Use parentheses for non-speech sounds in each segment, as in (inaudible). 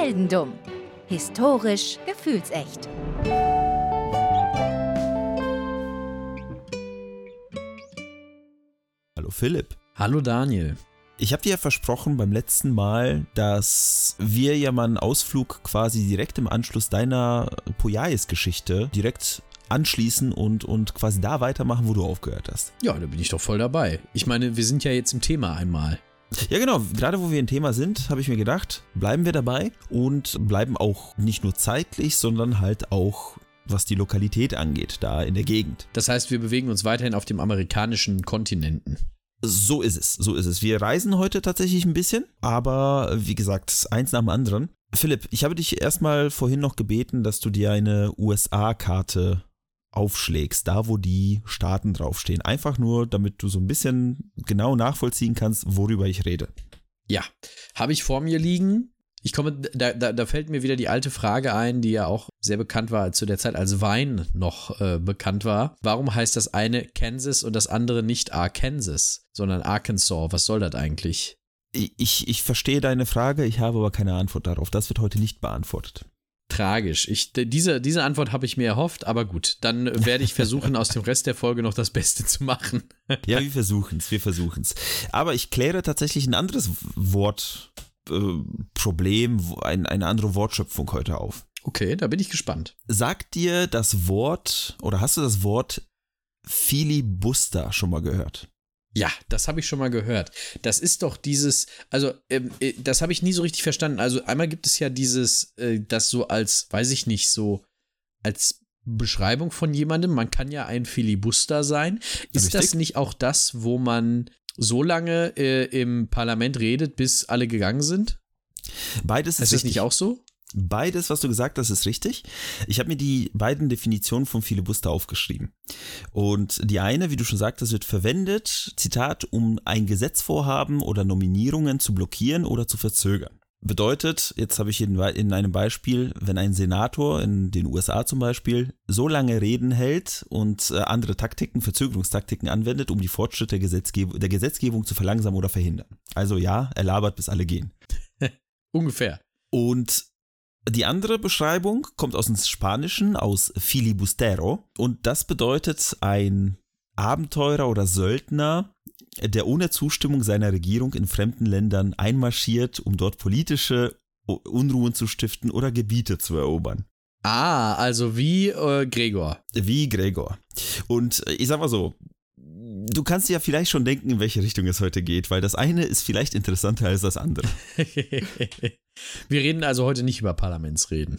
Heldendumm. Historisch gefühlsecht. Hallo Philipp. Hallo Daniel. Ich habe dir ja versprochen beim letzten Mal, dass wir ja mal einen Ausflug quasi direkt im Anschluss deiner Poyais-Geschichte direkt anschließen und, und quasi da weitermachen, wo du aufgehört hast. Ja, da bin ich doch voll dabei. Ich meine, wir sind ja jetzt im Thema einmal. Ja, genau. Gerade wo wir im Thema sind, habe ich mir gedacht, bleiben wir dabei und bleiben auch nicht nur zeitlich, sondern halt auch was die Lokalität angeht, da in der Gegend. Das heißt, wir bewegen uns weiterhin auf dem amerikanischen Kontinenten. So ist es, so ist es. Wir reisen heute tatsächlich ein bisschen, aber wie gesagt, eins nach dem anderen. Philipp, ich habe dich erstmal vorhin noch gebeten, dass du dir eine USA-Karte aufschlägst, da wo die Staaten draufstehen. Einfach nur, damit du so ein bisschen genau nachvollziehen kannst, worüber ich rede. Ja, habe ich vor mir liegen. Ich komme, da, da, da fällt mir wieder die alte Frage ein, die ja auch sehr bekannt war zu der Zeit, als Wein noch äh, bekannt war. Warum heißt das eine Kansas und das andere nicht Arkansas, sondern Arkansas? Was soll das eigentlich? Ich, ich verstehe deine Frage, ich habe aber keine Antwort darauf. Das wird heute nicht beantwortet. Tragisch. Ich, diese, diese Antwort habe ich mir erhofft, aber gut, dann werde ich versuchen, aus dem Rest der Folge noch das Beste zu machen. ja, wir versuchen es, wir versuchen es. Aber ich kläre tatsächlich ein anderes Wort äh, Problem, ein, eine andere Wortschöpfung heute auf. Okay, da bin ich gespannt. Sagt dir das Wort oder hast du das Wort Filibuster schon mal gehört? Ja, das habe ich schon mal gehört. Das ist doch dieses, also ähm, äh, das habe ich nie so richtig verstanden. Also einmal gibt es ja dieses, äh, das so als, weiß ich nicht, so als Beschreibung von jemandem. Man kann ja ein Filibuster sein. Ist Richtig? das nicht auch das, wo man so lange äh, im Parlament redet, bis alle gegangen sind? Beides ist, ist das nicht auch so? Beides, was du gesagt hast, ist richtig. Ich habe mir die beiden Definitionen von Filibuster aufgeschrieben. Und die eine, wie du schon sagtest, wird verwendet, Zitat, um ein Gesetzvorhaben oder Nominierungen zu blockieren oder zu verzögern. Bedeutet, jetzt habe ich in, in einem Beispiel, wenn ein Senator in den USA zum Beispiel so lange Reden hält und äh, andere Taktiken, Verzögerungstaktiken anwendet, um die Fortschritte der, Gesetzgeb der Gesetzgebung zu verlangsamen oder verhindern. Also ja, er labert, bis alle gehen. (laughs) Ungefähr. Und die andere Beschreibung kommt aus dem Spanischen, aus filibustero, und das bedeutet ein Abenteurer oder Söldner, der ohne Zustimmung seiner Regierung in fremden Ländern einmarschiert, um dort politische Unruhen zu stiften oder Gebiete zu erobern. Ah, also wie äh, Gregor. Wie Gregor. Und äh, ich sag mal so, du kannst dir ja vielleicht schon denken, in welche Richtung es heute geht, weil das eine ist vielleicht interessanter als das andere. (laughs) Wir reden also heute nicht über Parlamentsreden.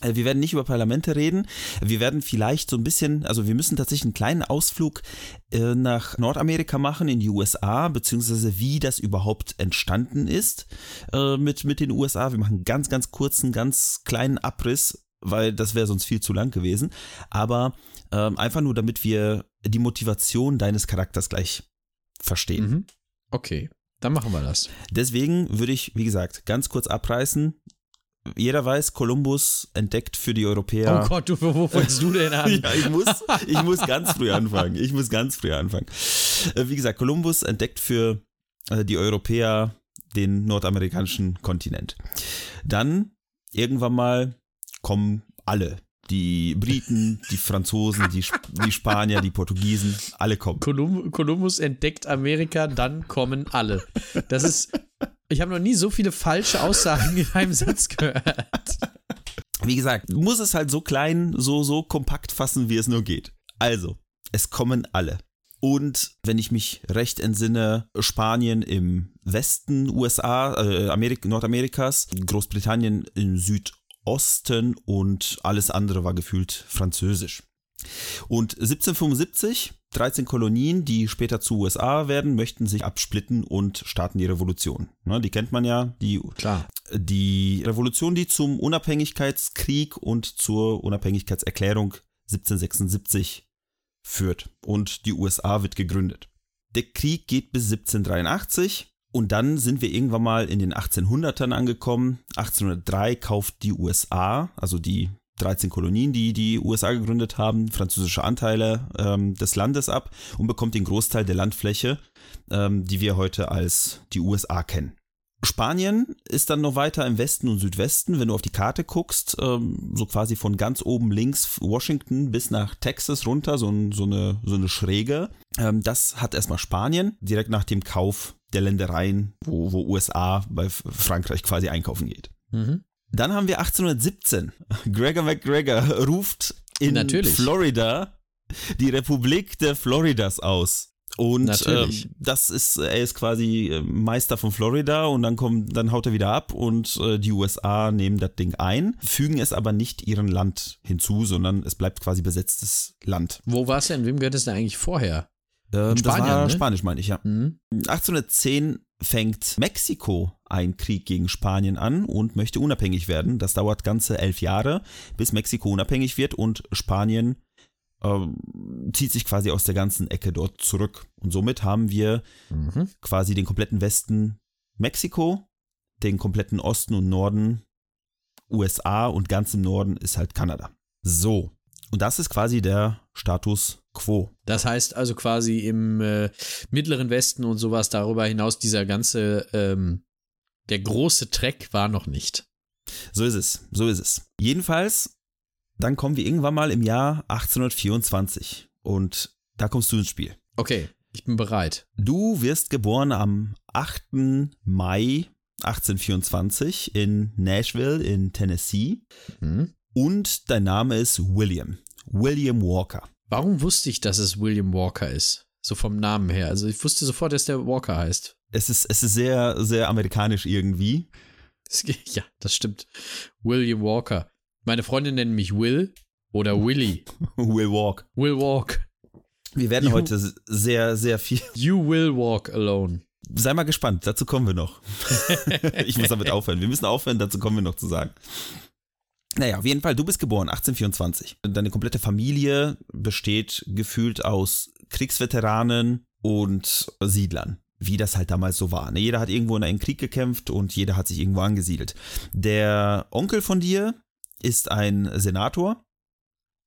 Äh, wir werden nicht über Parlamente reden. Wir werden vielleicht so ein bisschen, also wir müssen tatsächlich einen kleinen Ausflug äh, nach Nordamerika machen, in die USA, beziehungsweise wie das überhaupt entstanden ist äh, mit, mit den USA. Wir machen einen ganz, ganz kurzen, ganz kleinen Abriss, weil das wäre sonst viel zu lang gewesen. Aber ähm, einfach nur, damit wir die Motivation deines Charakters gleich verstehen. Mhm. Okay, dann machen wir das. Deswegen würde ich, wie gesagt, ganz kurz abreißen jeder weiß, Kolumbus entdeckt für die Europäer. Oh Gott, du, wo fängst du denn an? (laughs) ja, ich muss, ich muss ganz früh anfangen. Ich muss ganz früh anfangen. Äh, wie gesagt, Kolumbus entdeckt für äh, die Europäer den nordamerikanischen Kontinent. Dann irgendwann mal kommen alle. Die Briten, die Franzosen, die, die Spanier, die Portugiesen, alle kommen. Kolumbus entdeckt Amerika, dann kommen alle. Das ist ich habe noch nie so viele falsche Aussagen in einem Satz gehört. Wie gesagt, muss es halt so klein, so, so kompakt fassen, wie es nur geht. Also, es kommen alle. Und wenn ich mich recht entsinne, Spanien im Westen USA, äh, Amerik Nordamerikas, Großbritannien im Südosten und alles andere war gefühlt französisch. Und 1775 13 Kolonien, die später zu USA werden, möchten sich absplitten und starten die Revolution. Ne, die kennt man ja, die, Klar. die Revolution, die zum Unabhängigkeitskrieg und zur Unabhängigkeitserklärung 1776 führt. Und die USA wird gegründet. Der Krieg geht bis 1783 und dann sind wir irgendwann mal in den 1800ern angekommen. 1803 kauft die USA, also die 13 Kolonien, die die USA gegründet haben, französische Anteile ähm, des Landes ab und bekommt den Großteil der Landfläche, ähm, die wir heute als die USA kennen. Spanien ist dann noch weiter im Westen und Südwesten, wenn du auf die Karte guckst, ähm, so quasi von ganz oben links Washington bis nach Texas runter, so, so, eine, so eine Schräge. Ähm, das hat erstmal Spanien, direkt nach dem Kauf der Ländereien, wo, wo USA bei Frankreich quasi einkaufen geht. Mhm. Dann haben wir 1817. Gregor McGregor ruft in Natürlich. Florida die Republik der Floridas aus. Und ähm, das ist, er ist quasi äh, Meister von Florida und dann kommt, dann haut er wieder ab und äh, die USA nehmen das Ding ein, fügen es aber nicht ihrem Land hinzu, sondern es bleibt quasi besetztes Land. Wo war es denn? Wem gehört es denn eigentlich vorher? Ähm, das Spanien, war ne? Spanisch, meine ich, ja. Mhm. 1810 fängt Mexiko einen Krieg gegen Spanien an und möchte unabhängig werden. Das dauert ganze elf Jahre, bis Mexiko unabhängig wird und Spanien ähm, zieht sich quasi aus der ganzen Ecke dort zurück. Und somit haben wir Mhm. quasi den kompletten Westen Mexiko, den kompletten Osten und Norden USA und ganz im Norden ist halt Kanada. So. Und das ist quasi der Status quo. Das heißt also quasi im äh, mittleren Westen und sowas darüber hinaus, dieser ganze, ähm, der große Treck war noch nicht. So ist es, so ist es. Jedenfalls, dann kommen wir irgendwann mal im Jahr 1824 und da kommst du ins Spiel. Okay, ich bin bereit. Du wirst geboren am 8. Mai 1824 in Nashville in Tennessee Mhm. und dein Name ist William. William Walker. Warum wusste ich, dass es William Walker ist? So vom Namen her. Also ich wusste sofort, dass der Walker heißt. Es ist, es ist sehr, sehr amerikanisch irgendwie. Das, ja, das stimmt. William Walker. Meine Freundin nennt mich Will oder Willy. (laughs) Will Walk. Will walk. Wir werden You- heute sehr, sehr viel. (laughs) You will walk alone. Sei mal gespannt, dazu kommen wir noch. (laughs) ich muss damit aufhören. Wir müssen aufhören, dazu kommen wir noch zu sagen. Naja, auf jeden Fall, du bist geboren 1824. Deine komplette Familie besteht gefühlt aus Kriegsveteranen und Siedlern, wie das halt damals so war. ne? Jeder hat irgendwo in einen Krieg gekämpft und jeder hat sich irgendwo angesiedelt. Der Onkel von dir ist ein Senator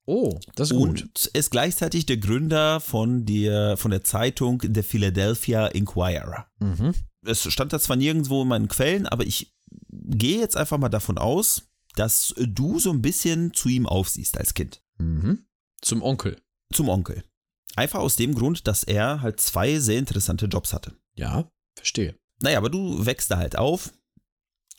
Oh, das ist gut. und ist gleichzeitig der Gründer von der, von der Zeitung The Philadelphia Inquirer Mhm. es stand da zwar nirgendwo in meinen Quellen, aber ich gehe jetzt einfach mal davon aus, dass du so ein bisschen zu ihm aufsiehst als Kind. Mhm. Zum Onkel. Zum Onkel. Einfach aus dem Grund, dass er halt zwei sehr interessante Jobs hatte. Ja, verstehe. Naja, aber du wächst da halt auf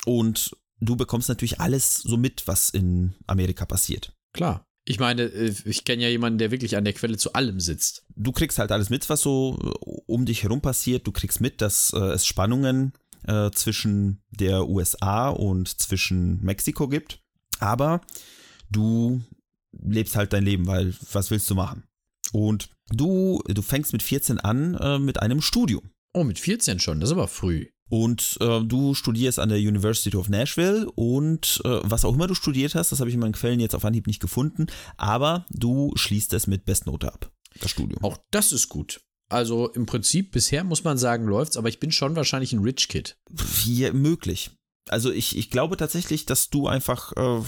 und du bekommst natürlich alles so mit, was in Amerika passiert. Klar. Ich meine, äh, ich kenne ja jemanden, der wirklich an der Quelle zu allem sitzt. Du kriegst halt alles mit, was so um dich herum passiert. Du kriegst mit, dass äh, es Spannungen äh, zwischen der USA und zwischen Mexiko gibt. Aber du lebst halt dein Leben, weil was willst du machen? Und du, du fängst mit 14 an äh, mit einem Studium. Oh, mit 14 schon, das ist aber früh. Und äh, du studierst an der University of Nashville und äh, was auch immer du studiert hast, das habe ich in meinen Quellen jetzt auf Anhieb nicht gefunden, aber du schließt es mit Bestnote ab, das Studium. Auch das ist gut. Also im Prinzip, bisher muss man sagen, läuft's, aber ich bin schon wahrscheinlich ein Rich Kid. Hier möglich. Also ich, ich glaube tatsächlich, dass du einfach, äh,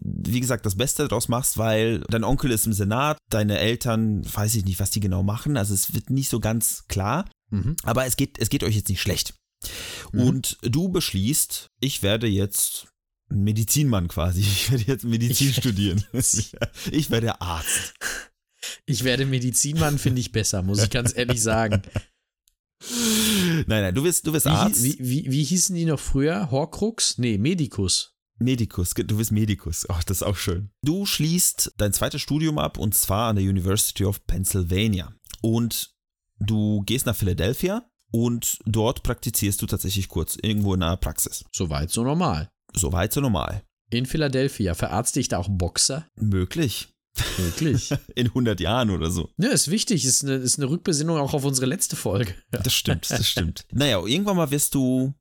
wie gesagt, das Beste daraus machst, weil dein Onkel ist im Senat, deine Eltern, weiß ich nicht, was die genau machen, also es wird nicht so ganz klar, Mhm. aber es geht, es geht euch jetzt nicht schlecht. Mhm. Und du beschließt, ich werde jetzt ein Medizinmann quasi, (laughs) ich werde jetzt Medizin Ich studieren. (laughs) Ich werde Arzt. Ich werde Medizinmann, finde ich besser, muss ich ganz ehrlich sagen. Nein, nein, du wirst, du wirst Wie, Arzt. wie, wie, wie hießen die noch früher? Horcrux? Nee, Medicus. Medikus, du bist Medikus. Ach, das ist auch schön. Du schließt dein zweites Studium ab und zwar an der University of Pennsylvania. Und du gehst nach Philadelphia und dort praktizierst du tatsächlich kurz irgendwo in einer Praxis. Soweit so normal. Soweit so normal. In Philadelphia verarzte ich da auch Boxer? Möglich. Wirklich. (laughs) In 100 Jahren oder so. ja, ist wichtig, ist eine, ist eine Rückbesinnung auch auf unsere letzte Folge. Das stimmt, das stimmt. (laughs) naja, irgendwann mal wirst du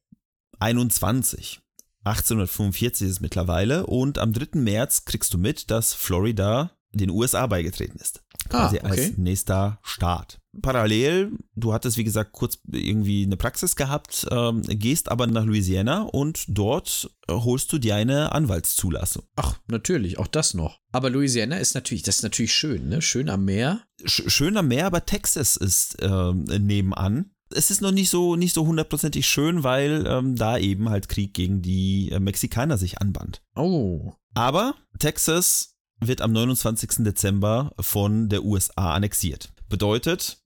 21. 1845 ist es mittlerweile und am 3. März kriegst du mit, dass Florida den USA beigetreten ist. Quasi Ah, okay. als nächster Staat. Parallel, du hattest wie gesagt kurz irgendwie eine Praxis gehabt, ähm, gehst aber nach Louisiana und dort äh, holst du dir eine Anwaltszulassung. Ach, natürlich, auch das noch. Aber Louisiana ist natürlich, das ist natürlich schön, ne? Schön am Meer. Sch schön am Meer, aber Texas ist ähm, nebenan. es ist noch nicht so nicht so hundertprozentig schön, weil ähm, da eben halt Krieg gegen die äh, Mexikaner sich anband. Oh. Aber Texas wird am 29. Dezember von der USA annexiert. Bedeutet,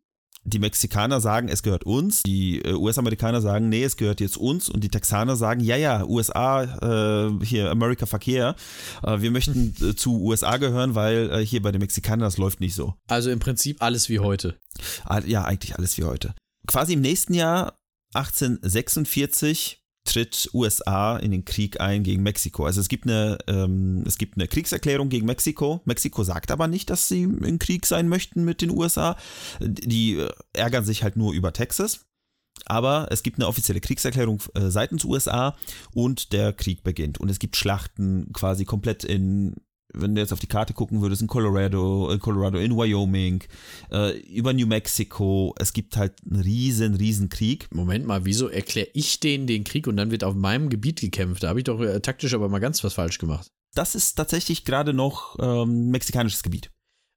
die Mexikaner sagen, es gehört uns, die äh, US-Amerikaner sagen, nee, es gehört jetzt uns und die Texaner sagen, ja, ja, USA, äh, hier America Verkehr, äh, wir möchten äh, zu USA gehören, weil äh, hier bei den Mexikanern das läuft nicht so. Also im Prinzip alles wie heute. Ja, eigentlich alles wie heute. Quasi im nächsten Jahr, 1846, tritt USA in den Krieg ein gegen Mexiko. Also es gibt eine, ähm, es gibt eine Kriegserklärung gegen Mexiko. Mexiko sagt aber nicht, dass sie im Krieg sein möchten mit den USA. Die äh, ärgern sich halt nur über Texas. Aber es gibt eine offizielle Kriegserklärung äh, seitens USA und der Krieg beginnt. Und es gibt Schlachten quasi komplett in, wenn du jetzt auf die Karte gucken würdest, in Colorado, in Colorado, in Wyoming, äh, über New Mexico. Es gibt halt einen riesen, riesen Krieg. Moment mal, wieso erkläre ich denen den Krieg und dann wird auf meinem Gebiet gekämpft? Da habe ich doch äh, taktisch aber mal ganz was falsch gemacht. Das ist tatsächlich gerade noch ähm, mexikanisches Gebiet.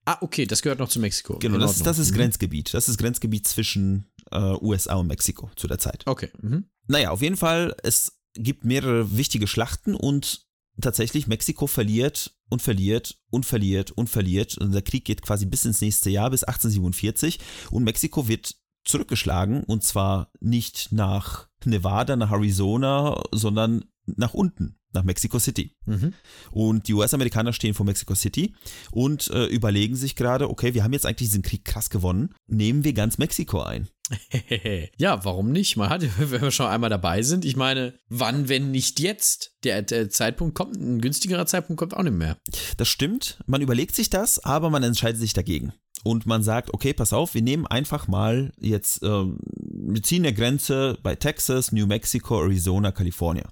Ah, okay, das gehört noch zu Mexiko. Genau, das, ist- das ist. Mhm. Grenzgebiet. Das ist Grenzgebiet zwischen äh, USA und Mexiko zu der Zeit. Okay. Mhm. Naja, auf jeden Fall, es gibt mehrere wichtige Schlachten und tatsächlich Mexiko verliert und verliert und verliert und verliert. Und der Krieg geht quasi bis ins nächste Jahr, bis 1847. Und Mexiko wird zurückgeschlagen und zwar nicht nach Nevada, nach Arizona, sondern nach unten, nach Mexico City. Mhm. Und die US-Amerikaner stehen vor Mexico City und äh, überlegen sich gerade, okay, wir haben jetzt eigentlich diesen Krieg krass gewonnen, nehmen wir ganz Mexiko ein. (laughs) ja, warum nicht? Man hat, (laughs) wenn wir schon einmal dabei sind, ich meine, wann, wenn nicht jetzt? Der, der Zeitpunkt kommt, ein günstigerer Zeitpunkt kommt auch nicht mehr. Das stimmt, man überlegt sich das, aber man entscheidet sich dagegen. Und man sagt, okay, pass auf, wir nehmen einfach mal jetzt, ähm, wir ziehen eine Grenze bei Texas, New Mexico, Arizona, Kalifornien.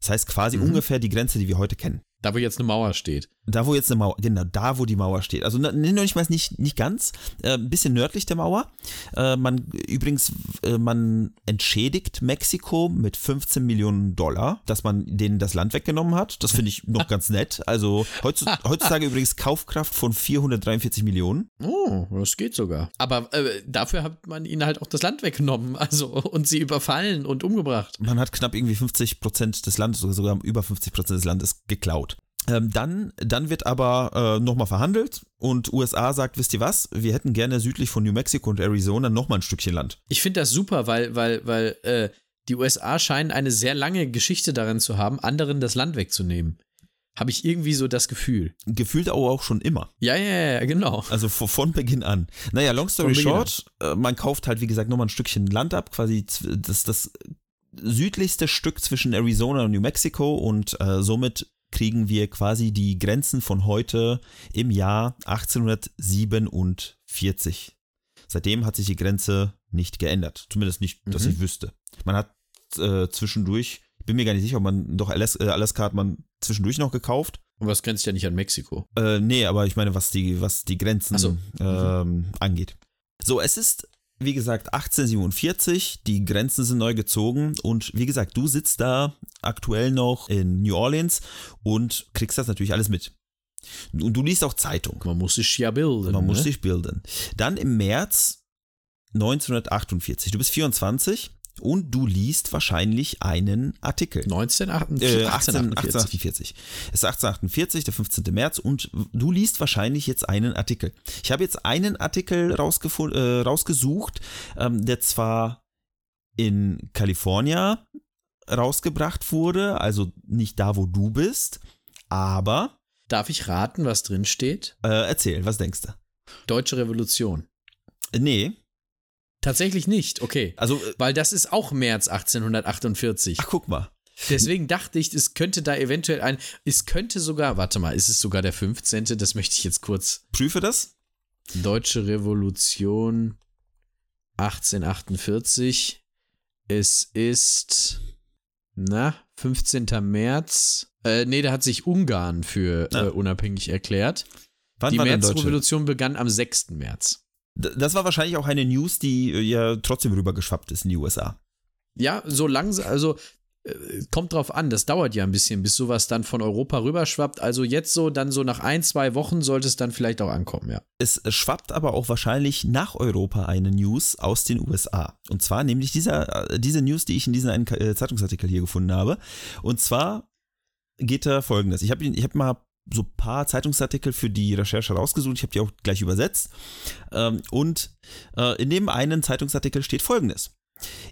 Das heißt quasi Mhm. ungefähr die Grenze, die wir heute kennen. Da, wo jetzt eine Mauer steht. Da, wo jetzt eine Mauer, genau, da, wo die Mauer steht. Also noch nicht mal nicht, nicht ganz, äh, ein bisschen nördlich der Mauer. Äh, man, übrigens, äh, man entschädigt Mexiko mit 15 Millionen Dollar, dass man denen das Land weggenommen hat. Das finde ich noch (laughs) ganz nett. Also heutzutage, heutzutage übrigens Kaufkraft von 443 Millionen. Oh, das geht sogar. Aber äh, dafür hat man ihnen halt auch das Land weggenommen, (laughs) also und sie überfallen und umgebracht. Man hat knapp irgendwie 50 Prozent des Landes, sogar über 50 Prozent des Landes geklaut. Ähm, dann, dann wird aber äh, nochmal verhandelt und USA sagt, wisst ihr was, wir hätten gerne südlich von New Mexico und Arizona nochmal ein Stückchen Land. Ich finde das super, weil, weil, weil äh, die USA scheinen eine sehr lange Geschichte darin zu haben, anderen das Land wegzunehmen. Habe ich irgendwie so das Gefühl. Gefühlt aber auch schon immer. Ja, ja, ja, genau. Also von, Beginn an. Naja, long story short, äh, man kauft halt, wie gesagt, nochmal ein Stückchen Land ab, quasi das, das südlichste Stück zwischen Arizona und New Mexico und äh, somit kriegen wir quasi die Grenzen von heute im Jahr 1847. Seitdem hat sich die Grenze nicht geändert. Zumindest nicht, dass Mhm. ich wüsste. Man hat äh, zwischendurch, ich bin mir gar nicht sicher, ob man, doch Alaska, äh, Alaska hat man zwischendurch noch gekauft. Und was grenzt ja nicht an Mexiko? Äh, nee, aber ich meine, was die, was die Grenzen so. ähm, angeht. So, es ist, wie gesagt, 1847, die Grenzen sind neu gezogen und wie gesagt, du sitzt da aktuell noch in New Orleans und kriegst das natürlich alles mit. Und du liest auch Zeitung. Man muss sich ja bilden. Man muss ne? sich bilden. Dann im März 1948, du bist 24 und du liest wahrscheinlich einen Artikel. 1948. Äh, 18, 1848. Es ist 1848, der 15. März und du liest wahrscheinlich jetzt einen Artikel. Ich habe jetzt einen Artikel äh, rausgesucht, ähm, der zwar in Kalifornien rausgebracht wurde, also nicht da, wo du bist, aber Darf ich raten, was drin steht? äh, erzähl, was denkst du? Deutsche Revolution. Äh, Nee, Tatsächlich nicht, okay. also, äh, Weil das ist auch März 1848. ach guck mal. Deswegen dachte ich, es könnte da eventuell ein, es könnte sogar, warte mal, ist es sogar der 15., das möchte ich jetzt kurz. Prüfe das. Deutsche Revolution 1848. Es ist, na, 15. März. Äh, nee, da hat sich Ungarn für Ah. äh, unabhängig erklärt. Wann Die? Märzrevolution begann am 6. März. Das war wahrscheinlich auch eine News, die äh, ja trotzdem rübergeschwappt ist in die USA. Ja, so langsam, also äh, kommt drauf an, das dauert ja ein bisschen, bis sowas dann von Europa rüberschwappt. Also jetzt so, dann so nach ein, zwei Wochen sollte es dann vielleicht auch ankommen, ja. Es schwappt aber auch wahrscheinlich nach Europa eine News aus den USA. Und zwar nämlich dieser, äh, diese News, die ich in diesem einen Zeitungsartikel hier gefunden habe. Und zwar geht da folgendes. Ich habe ich hab mal so ein paar Zeitungsartikel für die Recherche rausgesucht. Ich habe die auch gleich übersetzt. Ähm, und in dem einen Zeitungsartikel steht folgendes.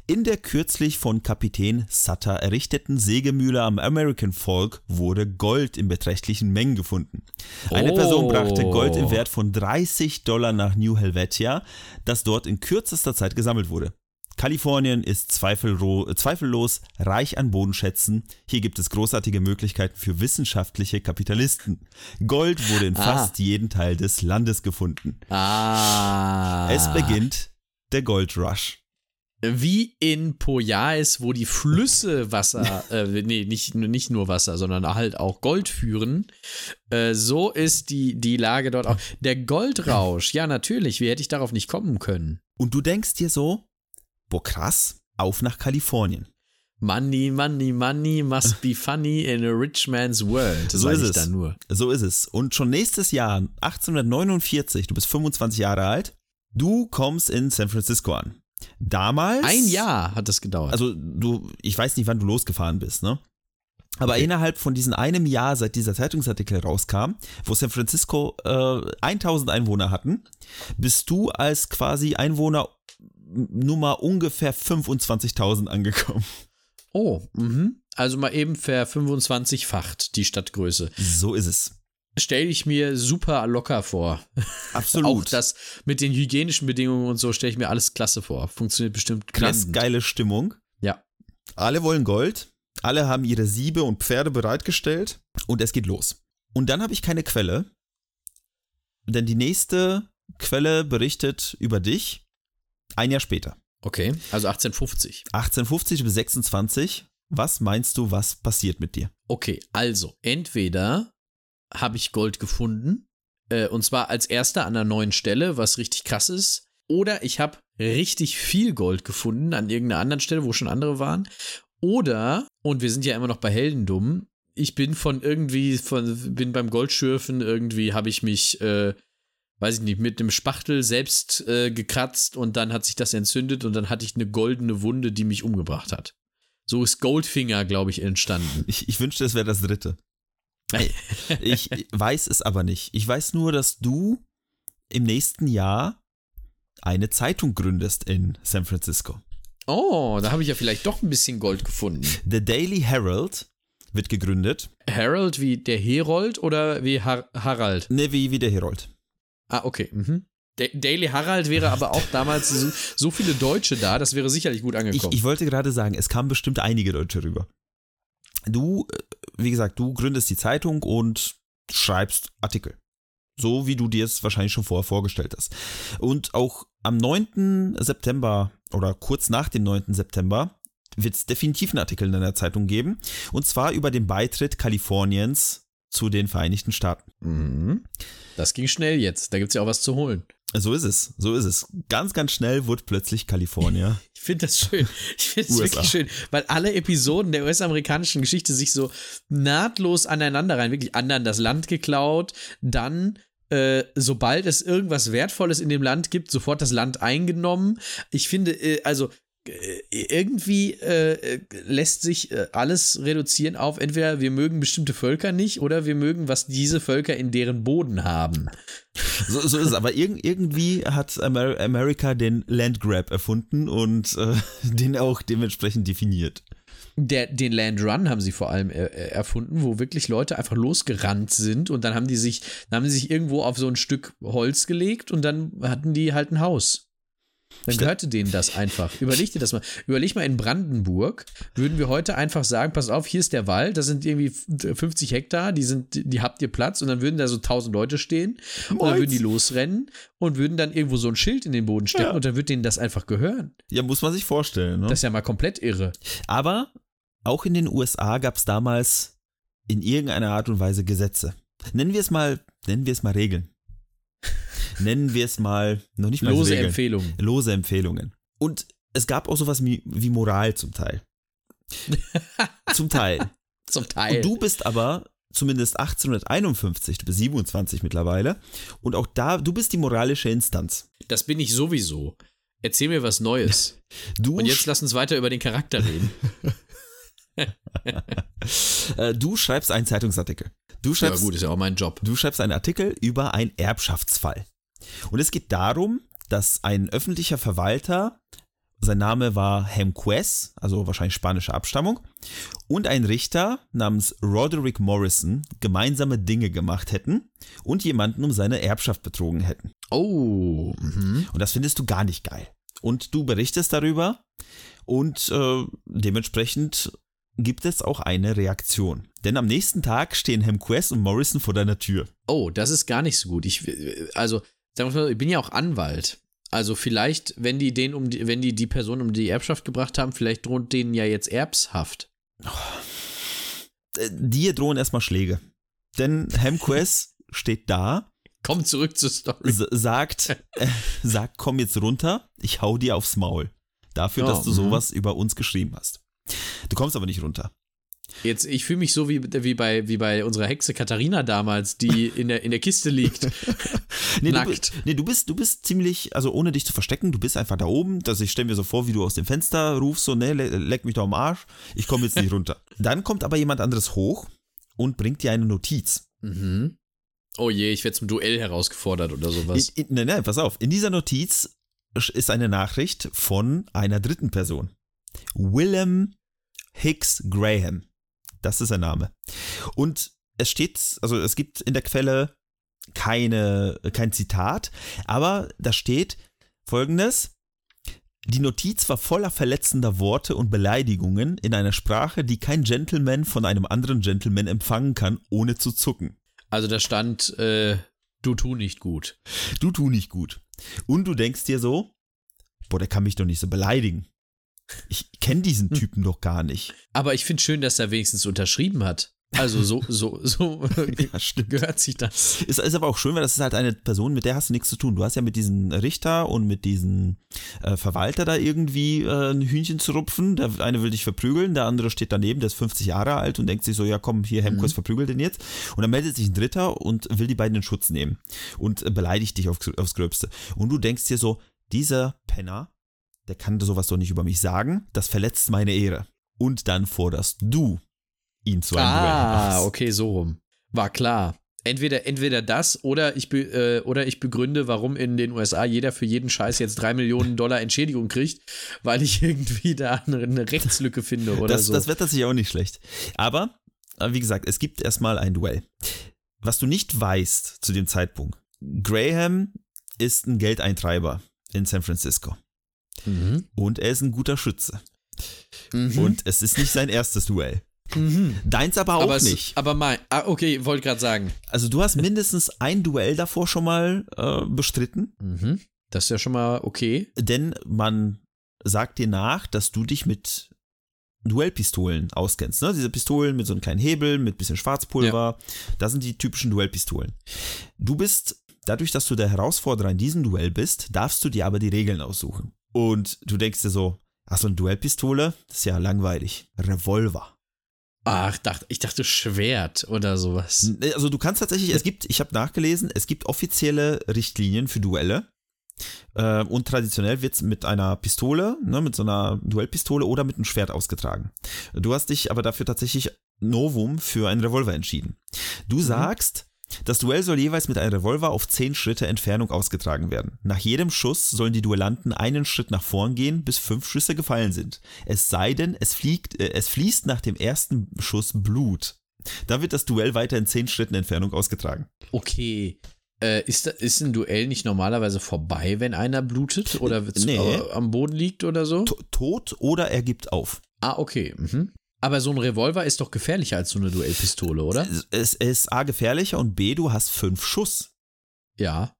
In der kürzlich von Kapitän Sutter errichteten Sägemühle am American Fork wurde Gold in beträchtlichen Mengen gefunden. Eine Oh. Person brachte Gold im Wert von 30 Dollar nach New Helvetia, das dort in kürzester Zeit gesammelt wurde. Kalifornien ist zweifellos reich an Bodenschätzen. Hier gibt es großartige Möglichkeiten für wissenschaftliche Kapitalisten. Gold wurde in Ah. fast jedem Teil des Landes gefunden. Ah. Es beginnt der Gold Rush. Wie in Poyais, wo die Flüsse Wasser, (laughs) äh, nee, nicht, nicht nur Wasser, sondern halt auch Gold führen. Äh, so ist die, die Lage dort auch. Der Goldrausch, ja, natürlich, wie hätte ich darauf nicht kommen können? Und du denkst dir so, boah krass, auf nach Kalifornien. Money, money, money must be funny in a rich man's world. So ist es. So ist es. Und schon nächstes Jahr, 1849, du bist 25 Jahre alt, du kommst in San Francisco an. Damals. Ein Jahr hat das gedauert. Also du, ich weiß nicht, wann du losgefahren bist, ne? Aber innerhalb von diesem einem Jahr, seit dieser Zeitungsartikel rauskam, wo San Francisco äh, 1000 Einwohner hatten, bist du als quasi Einwohner Nummer ungefähr 25.000 angekommen. oh, mhm. Also mal eben ver 25-facht die Stadtgröße. So ist es. Stelle ich mir super locker vor. Absolut. (laughs) Auch das mit den hygienischen Bedingungen und so stelle ich mir alles klasse vor. Funktioniert bestimmt Krass blendend. geile Stimmung. Ja. Alle wollen Gold. Alle haben ihre Siebe und Pferde bereitgestellt. Und es geht los. Und dann habe ich keine Quelle. Denn die nächste Quelle berichtet über dich ein Jahr später. Okay, also 1850. 1850 bis 26. Was meinst du, was passiert mit dir? Okay, also entweder habe ich Gold gefunden, äh, und zwar als erster an einer neuen Stelle, was richtig krass ist, oder ich habe richtig viel Gold gefunden an irgendeiner anderen Stelle, wo schon andere waren, oder, und wir sind ja immer noch bei Heldendum, ich bin von irgendwie, von, bin beim Goldschürfen, irgendwie habe ich mich, äh, weiß ich nicht, mit dem Spachtel selbst äh, gekratzt und dann hat sich das entzündet und dann hatte ich eine goldene Wunde, die mich umgebracht hat. So ist Goldfinger, glaube ich, entstanden. Ich, ich wünschte, es wäre das dritte. Ich weiß es aber nicht. Ich weiß nur, dass du im nächsten Jahr eine Zeitung gründest in San Francisco. Oh, da habe ich ja vielleicht doch ein bisschen Gold gefunden. The Daily Herald wird gegründet. Harold wie der Herold oder wie Har Harald? Ne, wie, wie der Herold. Ah, okay. Mhm. Da Daily Harald wäre aber auch damals so, so viele Deutsche da, das wäre sicherlich gut Ich, angekommen. ich wollte gerade sagen, es kamen bestimmt einige Deutsche rüber. Du, äh, wie gesagt, du gründest die Zeitung und schreibst Artikel. So wie du dir es wahrscheinlich schon vorher vorgestellt hast. Und auch am 9. September oder kurz nach dem 9. September wird es definitiv einen Artikel in deiner Zeitung geben. Und zwar über den Beitritt Kaliforniens zu den Vereinigten Staaten. mhm. Das ging schnell jetzt. Da gibt es ja auch was zu holen. So ist es, so ist es. Ganz, ganz schnell wurde plötzlich Kalifornien. (laughs) Ich finde das schön. Ich finde es (laughs) wirklich schön, weil alle Episoden der US-amerikanischen Geschichte sich so nahtlos aneinander rein, wirklich anderen das Land geklaut, dann äh, sobald es irgendwas Wertvolles in dem Land gibt, sofort das Land eingenommen. Ich finde, äh, also irgendwie äh, lässt sich äh, alles reduzieren auf entweder wir mögen bestimmte Völker nicht oder wir mögen, was diese Völker in deren Boden haben. So, so ist es. Aber irg irgendwie hat Amer America den Landgrab erfunden und äh, (laughs) den auch dementsprechend definiert. Der, den Land Run haben sie vor allem äh, äh, erfunden, wo wirklich Leute einfach losgerannt sind und dann haben die sich, dann haben sie sich irgendwo auf so ein Stück Holz gelegt und dann hatten die halt ein Haus. Dann gehörte denen das einfach. Überleg dir das mal. Überleg mal in Brandenburg, würden wir heute einfach sagen, pass auf, hier ist der Wald, das sind irgendwie 50 Hektar, die sind, die habt ihr Platz und dann würden da so 1000 Leute stehen und dann würden die losrennen und würden dann irgendwo so ein Schild in den Boden stecken Ja. und dann wird denen das einfach gehören. Ja, muss man sich vorstellen. Ne? Das ist ja mal komplett irre. Aber auch in den USA gab es damals in irgendeiner Art und Weise Gesetze. Nennen wir es mal, nennen wir es mal Regeln. Nennen wir es mal, noch nicht mal Lose Regeln. Empfehlungen. Lose Empfehlungen. Und es gab auch sowas wie, wie Moral zum Teil. (laughs) Zum Teil. Zum Teil. Und du bist aber zumindest 1851, du bist 27 mittlerweile, und auch da, du bist die moralische Instanz. das bin ich sowieso. Erzähl mir was Neues. (laughs) Du, Und jetzt lass uns weiter über den Charakter reden. (laughs) äh, du schreibst einen Zeitungsartikel. Du Ja, schreibst, gut, ist ja auch mein Job. du schreibst einen Artikel über einen Erbschaftsfall. Und es geht darum, dass ein öffentlicher Verwalter, sein Name war Hemquez, also wahrscheinlich spanische Abstammung, und ein Richter namens Roderick Morrison gemeinsame Dinge gemacht hätten und jemanden um seine Erbschaft betrogen hätten. Oh. Mhm. Und das findest du gar nicht geil. Und du berichtest darüber und äh, dementsprechend gibt es auch eine Reaktion. Denn am nächsten Tag stehen Hemquest und Morrison vor deiner Tür. Oh, das ist gar nicht so gut. Ich, also, sagen wir mal, ich bin ja auch Anwalt. Also vielleicht, wenn die den um die, wenn die die Person um die Erbschaft gebracht haben, vielleicht droht denen ja jetzt Erbshaft. Äh, Dir drohen erstmal Schläge. Denn Hemquest (laughs) steht da, Komm zurück zur Story. sagt, äh, sagt, komm jetzt runter, ich hau dir aufs Maul. Dafür, Ja, dass du mhm. sowas über uns geschrieben hast. Du kommst aber nicht runter. Jetzt, ich fühle mich so wie, wie, bei, wie bei unserer Hexe Katharina damals, die (laughs) in der, in der Kiste liegt. (laughs) Nee, du, Nackt. bist- nee, du bist, du bist ziemlich, also ohne dich zu verstecken, du bist einfach da oben. Also ich stelle mir so vor, wie du aus dem Fenster rufst, so, ne, le leck mich doch am Arsch, ich komme jetzt nicht (laughs) runter. Dann kommt aber jemand anderes hoch und bringt dir eine Notiz. Mhm. Oh je, ich werde zum Duell herausgefordert oder sowas. In, in, nein, nein, pass auf. In dieser Notiz ist eine Nachricht von einer dritten Person. Willem Hicks Graham. Das ist sein Name. Und es steht, also es gibt in der Quelle keine, kein Zitat, aber da steht folgendes. Die Notiz war voller verletzender Worte und Beleidigungen in einer Sprache, die kein Gentleman von einem anderen Gentleman empfangen kann, ohne zu zucken. Also da stand, äh, du tu nicht gut. Du tu nicht gut. Und du denkst dir so, boah, der kann mich doch nicht so beleidigen. Ich kenne diesen Typen doch gar nicht. Aber ich finde schön, dass er wenigstens unterschrieben hat. Also so, (laughs) so, so Ja, stimmt. gehört sich das. Ist, ist aber auch schön, weil das ist halt eine Person, mit der hast du nichts zu tun. Du hast ja mit diesem Richter und mit diesem äh, Verwalter da irgendwie äh, ein Hühnchen zu rupfen. Der eine will dich verprügeln, der andere steht daneben, der ist 50 Jahre alt und denkt sich so, ja komm, hier Hemkos verprügelt den jetzt. Und dann meldet sich ein Dritter und will die beiden in Schutz nehmen und äh, beleidigt dich auf, aufs Gröbste. Und du denkst dir so, dieser Penner, der kann sowas doch nicht über mich sagen, das verletzt meine Ehre. Und dann forderst du ihn zu einem Duell Ah, okay, so rum. War klar. Entweder, entweder das oder ich, äh, oder ich begründe, warum in den USA jeder für jeden Scheiß jetzt drei Millionen Dollar Entschädigung kriegt, weil ich (laughs) irgendwie da eine, eine Rechtslücke finde oder das, so. das wird tatsächlich auch nicht schlecht. Aber, äh, wie gesagt, es gibt erstmal ein Duell. Was du nicht weißt zu dem Zeitpunkt, Graham ist ein Geldeintreiber in San Francisco. Mhm. Und er ist ein guter Schütze. Mhm. Und es ist nicht sein erstes Duell. mhm. Deins aber auch aber, es, nicht. aber mein, ah, okay, wollte gerade sagen. Also du hast mindestens ein Duell davor schon mal äh, bestritten, Mhm. Das ist ja schon mal okay. denn man sagt dir nach, dass du dich mit Duellpistolen auskennst. Ne? Diese Pistolen mit so einem kleinen Hebel, mit bisschen Schwarzpulver. Das sind die typischen Duellpistolen. Du bist, dadurch, dass du der Herausforderer in diesem Duell bist, darfst du dir aber die Regeln aussuchen. Und du denkst dir so, ach so eine Duellpistole, das ist ja langweilig. Revolver. Ach, dachte, ich dachte Schwert oder sowas. Also du kannst tatsächlich, es gibt, ich habe nachgelesen, es gibt offizielle Richtlinien für Duelle. Äh, und traditionell wird es mit einer Pistole, ne, mit so einer Duellpistole oder mit einem Schwert ausgetragen. Du hast dich aber dafür tatsächlich Novum für einen Revolver entschieden. Du sagst, das Duell soll jeweils mit einem Revolver auf 10 Schritte Entfernung ausgetragen werden. Nach jedem Schuss sollen die Duellanten einen Schritt nach vorn gehen, bis fünf Schüsse gefallen sind. Es sei denn, es, fliegt, äh, es fließt nach dem ersten Schuss Blut. Dann wird das Duell weiter in 10 Schritten Entfernung ausgetragen. Okay. Äh, ist, ist ein Duell nicht normalerweise vorbei, wenn einer blutet oder Nee. am Boden liegt oder so? To- Tot oder er gibt auf. Ah, okay. Mhm. Aber so ein Revolver ist doch gefährlicher als so eine Duellpistole, oder? Es, ist A gefährlicher und B, du hast fünf Schuss. Ja.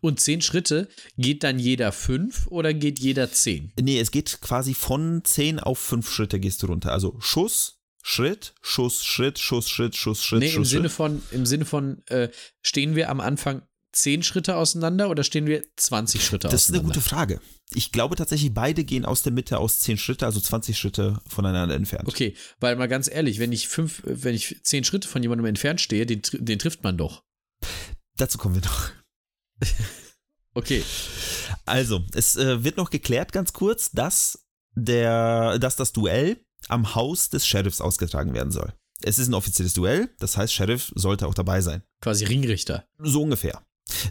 Und zehn Schritte, geht dann jeder fünf oder geht jeder zehn? Nee, es geht quasi von 10 auf 5 Schritte gehst du runter. Also Schuss, Schritt, Schuss, Schritt, Schuss, Schritt, Schuss, Schritt, Nee, im Schuss, Sinne Schritt. von, im Sinne von, äh, stehen wir am Anfang 10 Schritte auseinander oder stehen wir 20 Schritte Das ist eine auseinander? gute Frage. Ich glaube tatsächlich, beide gehen aus der Mitte aus 10 Schritte, also 20 Schritte voneinander entfernt. Okay, weil mal ganz ehrlich, wenn ich fünf, wenn ich zehn Schritte von jemandem entfernt stehe, den, den trifft man doch. Dazu kommen wir noch. (laughs) Okay. Also, es äh, wird noch geklärt ganz kurz, dass, der, dass das Duell am Haus des Sheriffs ausgetragen werden soll. Es ist ein offizielles Duell, das heißt, Sheriff sollte auch dabei sein. Quasi Ringrichter. So ungefähr.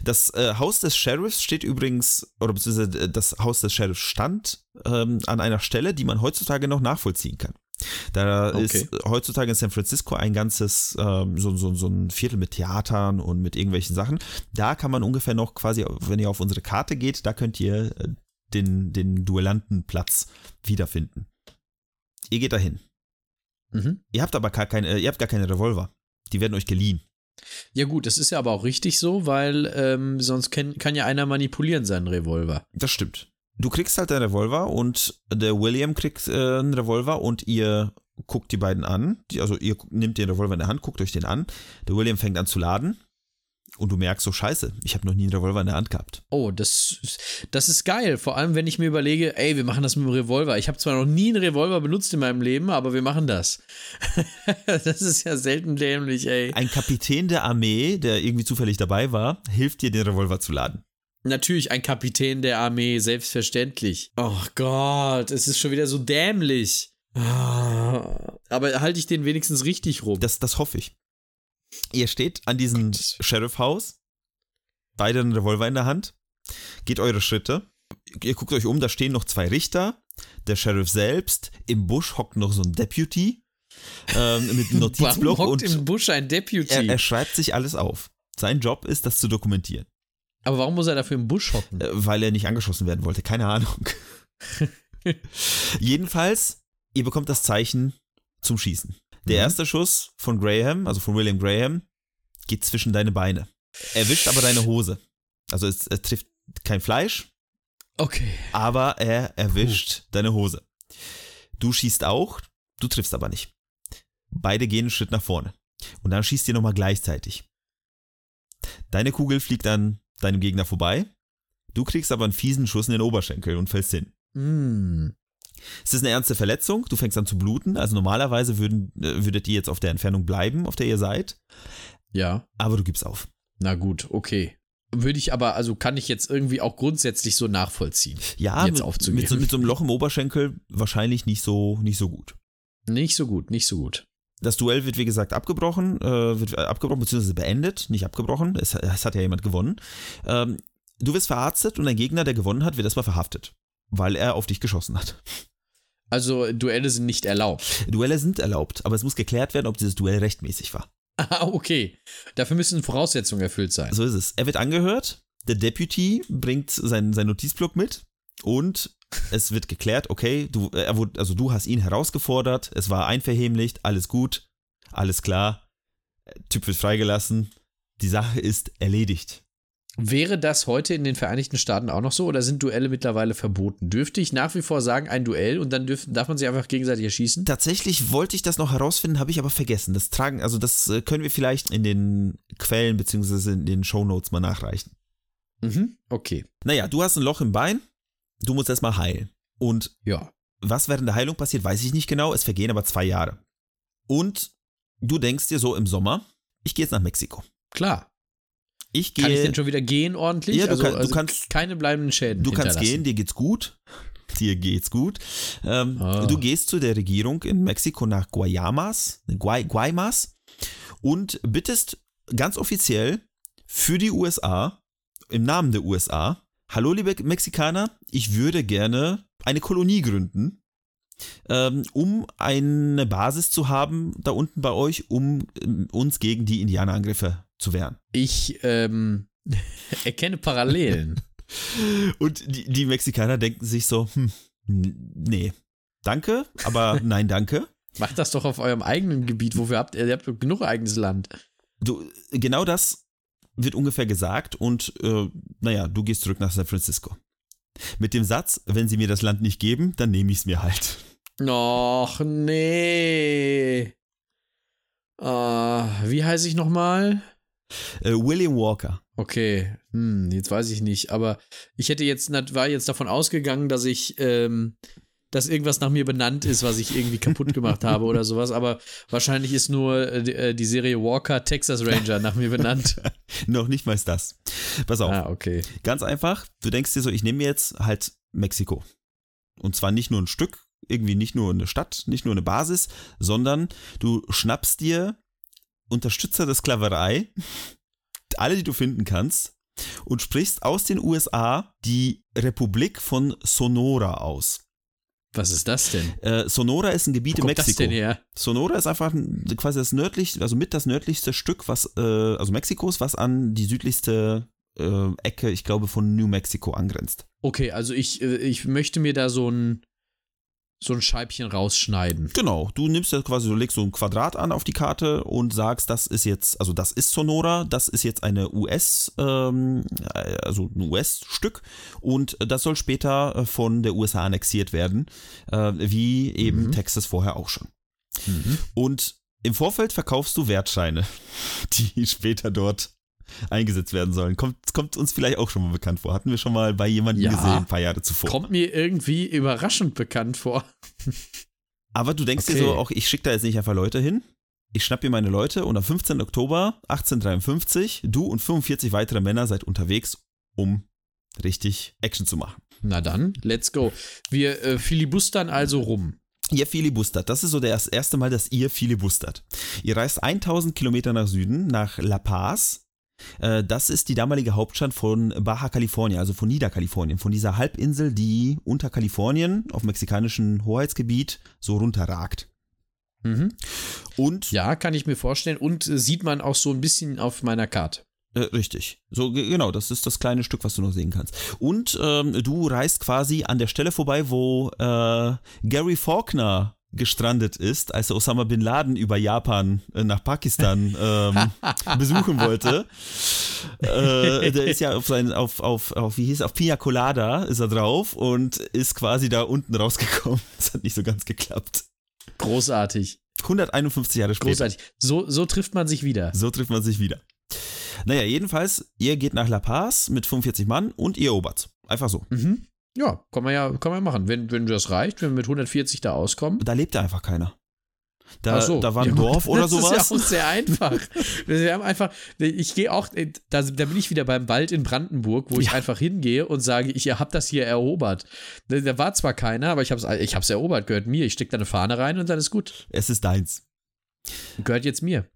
Das äh, Haus des Sheriffs steht übrigens, oder beziehungsweise äh, das Haus des Sheriffs stand ähm, an einer Stelle, die man heutzutage noch nachvollziehen kann. Da Okay. ist heutzutage in San Francisco ein ganzes, ähm, so, so, so ein Viertel mit Theatern und mit irgendwelchen Sachen. Da kann man ungefähr noch quasi, wenn ihr auf unsere Karte geht, da könnt ihr äh, den, den Duellantenplatz wiederfinden. Ihr geht dahin. Mhm. Ihr habt aber gar keine, äh, ihr habt gar keine Revolver. Die werden euch geliehen. Ja gut, das ist ja aber auch richtig so, weil ähm, sonst kann, kann ja einer manipulieren seinen Revolver. Das stimmt. Du kriegst halt einen Revolver und der William kriegt äh, einen Revolver und ihr guckt die beiden an. Die, also ihr nehmt den Revolver in der Hand, guckt euch den an. Der William fängt an zu laden und du merkst so, scheiße, ich habe noch nie einen Revolver in der Hand gehabt. Oh, das, das ist geil. Vor allem, wenn ich mir überlege, ey, wir machen das mit dem Revolver. Ich habe zwar noch nie einen Revolver benutzt in meinem Leben, aber wir machen das. (laughs) das ist ja selten dämlich, ey. Ein Kapitän der Armee, der irgendwie zufällig dabei war, hilft dir, den Revolver zu laden. Natürlich ein Kapitän der Armee, selbstverständlich. Oh Gott, es ist schon wieder so dämlich. Ah, Aber halte ich den wenigstens richtig rum? Das, das hoffe ich. Ihr steht an diesem. Sheriff-Haus, beide einen Revolver in der Hand, geht eure Schritte. Ihr guckt euch um, da stehen noch zwei Richter, der Sheriff selbst, im Busch hockt noch so ein Deputy ähm, mit einem (laughs) Notizblock Warum hockt und im Busch ein Deputy? er, er schreibt sich alles auf. Sein Job ist, das zu dokumentieren, Aber warum muss er dafür im Busch hocken? äh, weil er nicht angeschossen werden wollte. Keine Ahnung. (laughs) Jedenfalls, ihr bekommt das Zeichen zum Schießen. Der Mhm. erste Schuss von Graham, also von William Graham, geht zwischen deine Beine. Erwischt aber deine Hose. Also es, es trifft kein Fleisch, Okay. aber er erwischt deine Hose. Du schießt auch, du triffst aber nicht. Beide gehen einen Schritt nach vorne. Und dann schießt ihr nochmal gleichzeitig. Deine Kugel fliegt an deinem Gegner vorbei. Du kriegst aber einen fiesen Schuss in den Oberschenkel und fällst hin. Mm. Es ist eine ernste Verletzung, du fängst an zu bluten. Also normalerweise würden, äh, würdet ihr jetzt auf der Entfernung bleiben, auf der ihr seid. Ja. Aber du gibst auf. Na gut, okay. Würde ich aber, also kann ich jetzt irgendwie auch grundsätzlich so nachvollziehen. Ja, Jetzt mit, aufzugeben. mit, so, mit so einem Loch im Oberschenkel wahrscheinlich nicht so, nicht so gut. Nicht so gut, nicht so gut. Das Duell wird, wie gesagt, abgebrochen, äh, wird abgebrochen bzw. beendet, nicht abgebrochen. Es, es hat ja jemand gewonnen. Ähm, du wirst verarztet und dein Gegner, der gewonnen hat, wird erstmal verhaftet, weil er auf dich geschossen hat. Also Duelle sind nicht erlaubt. Duelle sind erlaubt, aber es muss geklärt werden, ob dieses Duell rechtmäßig war. Ah, okay. Dafür müssen Voraussetzungen erfüllt sein. So ist es. Er wird angehört, der Deputy bringt seinen, seinen Notizblock mit und es wird geklärt, okay, du, er wurde, also du hast ihn herausgefordert, es war einverhämlicht, alles gut, alles klar, Typ wird freigelassen, die Sache ist erledigt. Wäre das heute in den Vereinigten Staaten auch noch so oder sind Duelle mittlerweile verboten? Dürfte ich nach wie vor sagen, ein Duell und dann dürf, darf man sich einfach gegenseitig erschießen? Tatsächlich wollte ich das noch herausfinden, habe ich aber vergessen. Das tragen, also das äh, können wir vielleicht in den Quellen beziehungsweise in den Shownotes mal nachreichen. Mhm. Okay. Naja, du hast ein Loch im Bein, du musst erstmal heilen. Und Ja. was während der Heilung passiert, weiß ich nicht genau. Es vergehen aber zwei Jahre. Und du denkst dir so im Sommer, ich gehe jetzt nach Mexiko. Klar. Ich Kann ich gehe, denn schon wieder gehen ordentlich? Ja, du also, kann- du also kannst- keine bleibenden Schäden. du kannst gehen, dir geht's gut. (laughs) Dir geht's gut. Ähm, Ah. Du gehst zu der Regierung in Mexiko nach Guayamas, Guay, Guaymas und bittest ganz offiziell für die USA, im Namen der USA, hallo liebe Mexikaner, ich würde gerne eine Kolonie gründen, ähm, um eine Basis zu haben da unten bei euch, um ähm, uns gegen die Indianerangriffe zu wehren. Ich ähm, (laughs) erkenne Parallelen. (laughs) Und die, die Mexikaner denken sich so, hm, nee, danke, aber (laughs) nein, danke. Macht das doch auf eurem eigenen Gebiet. Wofür habt ihr? Ihr habt genug eigenes Land. Du, genau das wird ungefähr gesagt und äh, naja, du gehst zurück nach San Francisco. Mit dem Satz, wenn sie mir das Land nicht geben, dann nehme ich es mir halt. Och, nee. Ah, wie heiße ich nochmal? Äh, William Walker. Okay, hm, jetzt weiß ich nicht, aber ich hätte jetzt, war jetzt davon ausgegangen, dass ich, ähm, dass irgendwas nach mir benannt ist, was ich irgendwie kaputt gemacht (laughs) habe oder sowas, aber wahrscheinlich ist nur äh, die Serie Walker Texas Ranger nach mir benannt. (laughs) Noch nicht mal das. Pass auf. Ah, okay. Ganz einfach, du denkst dir so, ich nehme jetzt halt Mexiko. Und zwar nicht nur ein Stück, irgendwie nicht nur eine Stadt, nicht nur eine Basis, sondern du schnappst dir Unterstützer der Sklaverei, alle, die du finden kannst, und sprichst aus den USA die Republik von Sonora aus. Was ist das denn? Äh, Sonora ist ein Gebiet Wo in Mexiko. das denn her? Sonora ist einfach quasi das nördlichste, also mit das nördlichste Stück, was, äh, also Mexikos, was an die südlichste äh, Ecke, ich glaube, von New Mexico angrenzt. Okay, also ich, äh, ich möchte mir da so ein, so ein Scheibchen rausschneiden. Genau, du nimmst ja quasi, du legst so ein Quadrat an auf die Karte und sagst, das ist jetzt, also das ist Sonora, das ist jetzt eine US, ähm, also ein US-Stück und das soll später äh, von der USA annexiert werden, äh, wie eben Mhm. Texas vorher auch schon. Mhm. Und im Vorfeld verkaufst du Wertscheine, (laughs) die später dort eingesetzt werden sollen. Kommt, kommt uns vielleicht auch schon mal bekannt vor. Hatten wir schon mal bei jemandem Ja. gesehen, ein paar Jahre zuvor. Kommt mir irgendwie überraschend bekannt vor. (laughs) Aber du denkst Okay. dir so, auch ich schicke da jetzt nicht einfach Leute hin. Ich schnapp mir meine Leute und am 15. Oktober 1853, du und 45 weitere Männer seid unterwegs, um richtig Action zu machen. Na dann, let's go. Wir äh, filibustern also rum. Ihr filibustert. Das ist so das erste Mal, dass ihr filibustert. Ihr reist 1000 Kilometer nach Süden, nach La Paz. Äh, Das ist die damalige Hauptstadt von Baja California, also von Niederkalifornien, von dieser Halbinsel, die unter Kalifornien auf mexikanischem Hoheitsgebiet so runterragt. Mhm. Und Ja, kann ich mir vorstellen. Und äh, sieht man auch so ein bisschen auf meiner Karte. Äh, richtig. So, ge- genau, das ist das kleine Stück, was du noch sehen kannst. Und ähm, du reist quasi an der Stelle vorbei, wo äh, Gary Faulkner gestrandet ist, als er Osama Bin Laden über Japan äh, nach Pakistan ähm, (laughs) besuchen wollte. Äh, der ist ja auf sein, auf, auf, auf, wie hieß es, auf Pina Colada ist er drauf und ist quasi da unten rausgekommen. (laughs) Das hat nicht so ganz geklappt. Großartig. 151 Jahre später. Großartig. So, so trifft man sich wieder. So trifft man sich wieder. Naja, jedenfalls, ihr geht nach La Paz mit 45 Mann und ihr erobert. Einfach so. Mhm. Ja, kann man ja, kann man machen. Wenn, wenn das reicht, wenn wir mit 140 da auskommen. Da lebt einfach keiner. Da, Ach so. da war ein Ja, Dorf oder sowas. Das ist ja auch sehr einfach. Wir haben einfach, ich gehe auch, äh, da, da bin ich wieder beim Wald in Brandenburg, wo ich Ja. einfach hingehe und sage, ich habe das hier erobert. Da, da war zwar keiner, aber ich habe es ich hab's erobert, gehört mir. Ich stecke da eine Fahne rein und dann ist gut. es ist deins. Gehört jetzt mir.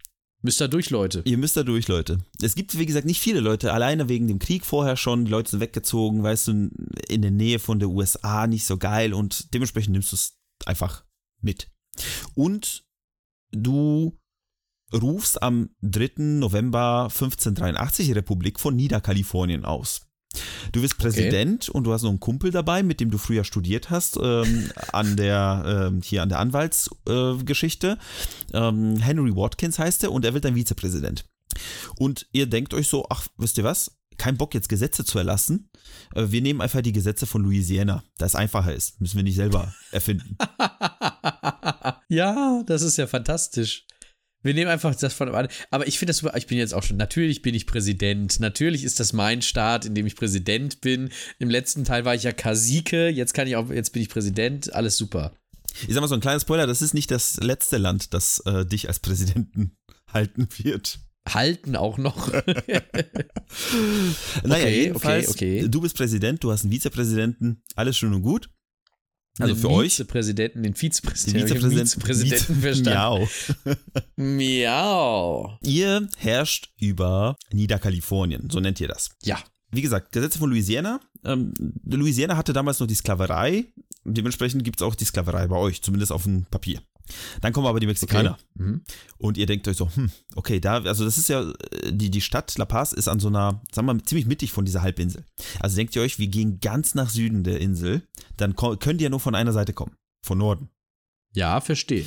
Müsst da durch, Leute. Ihr müsst da durch, Leute. Es gibt, wie gesagt, nicht viele Leute, alleine wegen dem Krieg vorher schon. Die Leute sind weggezogen, weißt du, in der Nähe von der USA, nicht so geil und dementsprechend nimmst du es einfach mit. Und du rufst am 3. November 1583 die Republik von Niederkalifornien aus. Du bist Präsident und du hast noch einen Kumpel dabei, mit dem du früher studiert hast, ähm, an der, ähm, hier an der Anwaltsgeschichte. Äh, ähm, Henry Watkins heißt er und er wird dein Vizepräsident. Und ihr denkt euch so, ach, wisst ihr was? Kein Bock jetzt Gesetze zu erlassen. Äh, wir nehmen einfach die Gesetze von Louisiana, da es einfacher ist. Müssen wir nicht selber erfinden. (laughs) ja, das ist ja fantastisch. Wir nehmen einfach das von an. Aber ich finde das super. Ich bin jetzt auch schon, natürlich bin ich Präsident. Natürlich ist das mein Staat, in dem ich Präsident bin. Im letzten Teil war ich ja Kasike. Jetzt kann ich auch, jetzt bin ich Präsident. Alles super. Ich sag mal so ein kleiner Spoiler, das ist nicht das letzte Land, das äh, dich als Präsidenten (laughs) halten wird. Halten auch noch. (laughs) (laughs) Naja, Okay, jedenfalls, okay, okay. du bist Präsident, du hast einen Vizepräsidenten, alles schön und gut. Also Den für euch, Vizepräsidenten, den den Vizepräsidenten, den Vizepräsidenten, Vizepräsidenten (laughs) verstanden. Miau. Miau. Ihr herrscht über Niederkalifornien, so nennt ihr das. Ja. Wie gesagt, Gesetze von Louisiana. Ähm, Louisiana hatte damals noch die Sklaverei. Dementsprechend gibt es auch die Sklaverei bei euch, zumindest auf dem Papier. Dann kommen aber die Mexikaner. Okay. Mhm. Und ihr denkt euch so, hm, okay, da, also das ist ja, äh, die, die Stadt La Paz ist an so einer, sagen wir mal, ziemlich mittig von dieser Halbinsel. Also denkt ihr euch, wir gehen ganz nach Süden der Insel, dann könnt ihr ja nur von einer Seite kommen, von Norden. Ja, verstehe.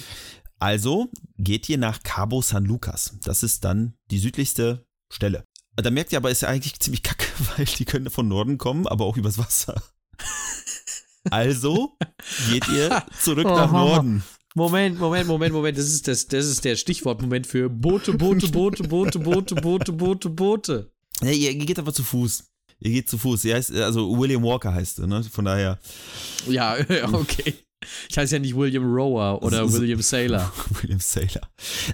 Also geht ihr nach Cabo San Lucas. Das ist dann die südlichste Stelle. Da merkt ihr aber, ist ja eigentlich ziemlich kacke, (laughs) weil die können von Norden kommen, aber auch übers Wasser. (laughs) Also geht ihr zurück nach Norden. Moment, Moment, Moment, Moment. Das ist, das, das ist der Stichwortmoment für Boote, Boote, Boote, Boote, Boote, Boote, Boote, Boote. Ja, ihr, geht aber zu Fuß. Ihr geht zu Fuß. Ihr heißt, also William Walker heißt er, ne? Von daher. Ja, (laughs) okay. Ich heiße ja nicht William Rower oder ist- William Sailor. (laughs) William Sailor.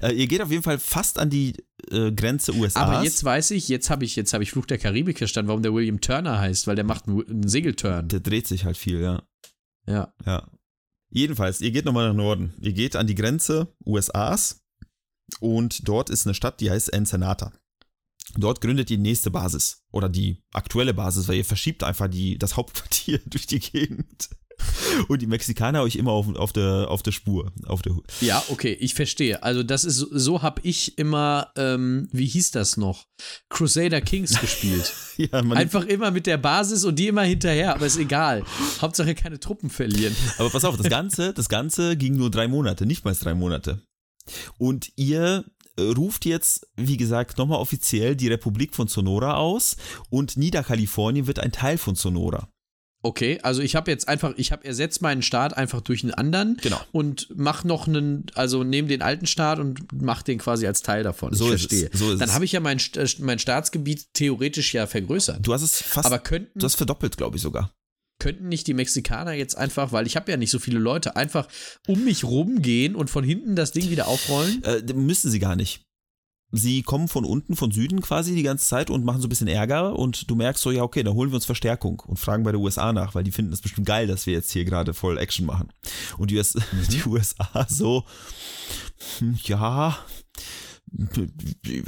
Äh, ihr geht auf jeden Fall fast an die äh, Grenze USA. Aber jetzt weiß ich, jetzt habe ich, jetzt habe ich Fluch der Karibik verstanden, warum der William Turner heißt, weil der macht einen, einen Segelturn. Der dreht sich halt viel, ja. Ja. Ja. Jedenfalls, ihr geht nochmal nach Norden. Ihr geht an die Grenze USAs und dort ist eine Stadt, die heißt Ensenada. Dort gründet ihr die nächste Basis oder die aktuelle Basis, weil ihr verschiebt einfach die, das Hauptquartier (laughs) durch die Gegend. (laughs) Und die Mexikaner euch immer auf, auf, der, auf der Spur. Auf der, Ja, okay, ich verstehe. Also das ist so, habe ich immer, ähm, wie hieß das noch? Crusader Kings (laughs) gespielt. ja, Einfach immer mit der Basis und die immer hinterher, aber ist egal. Hauptsache keine Truppen verlieren. (laughs) Aber pass auf, das Ganze, das Ganze ging nur drei Monate, nicht mal drei Monate. Und ihr äh, ruft jetzt, wie gesagt, nochmal offiziell die Republik von Sonora aus und Niederkalifornien wird ein Teil von Sonora. Okay, also ich habe jetzt einfach, ich habe ersetzt meinen Staat einfach durch einen anderen Genau. und mach noch einen, also nehme den alten Staat und mach den quasi als Teil davon. So ich ist es, verstehe. so ist Dann es. habe ich ja mein, äh, mein Staatsgebiet theoretisch ja vergrößert. Du hast es fast, Aber könnten, du hast verdoppelt, glaube ich sogar. könnten nicht die Mexikaner jetzt einfach, weil ich habe ja nicht so viele Leute, einfach um mich rumgehen und von hinten das Ding wieder aufrollen? Äh, müssen sie gar nicht. Sie kommen von unten, von Süden quasi die ganze Zeit und machen so ein bisschen Ärger und du merkst so, ja, okay, dann holen wir uns Verstärkung und fragen bei der USA nach, weil die finden es bestimmt geil, dass wir jetzt hier gerade voll Action machen. Und die, US, (laughs) die USA so, hm, ja,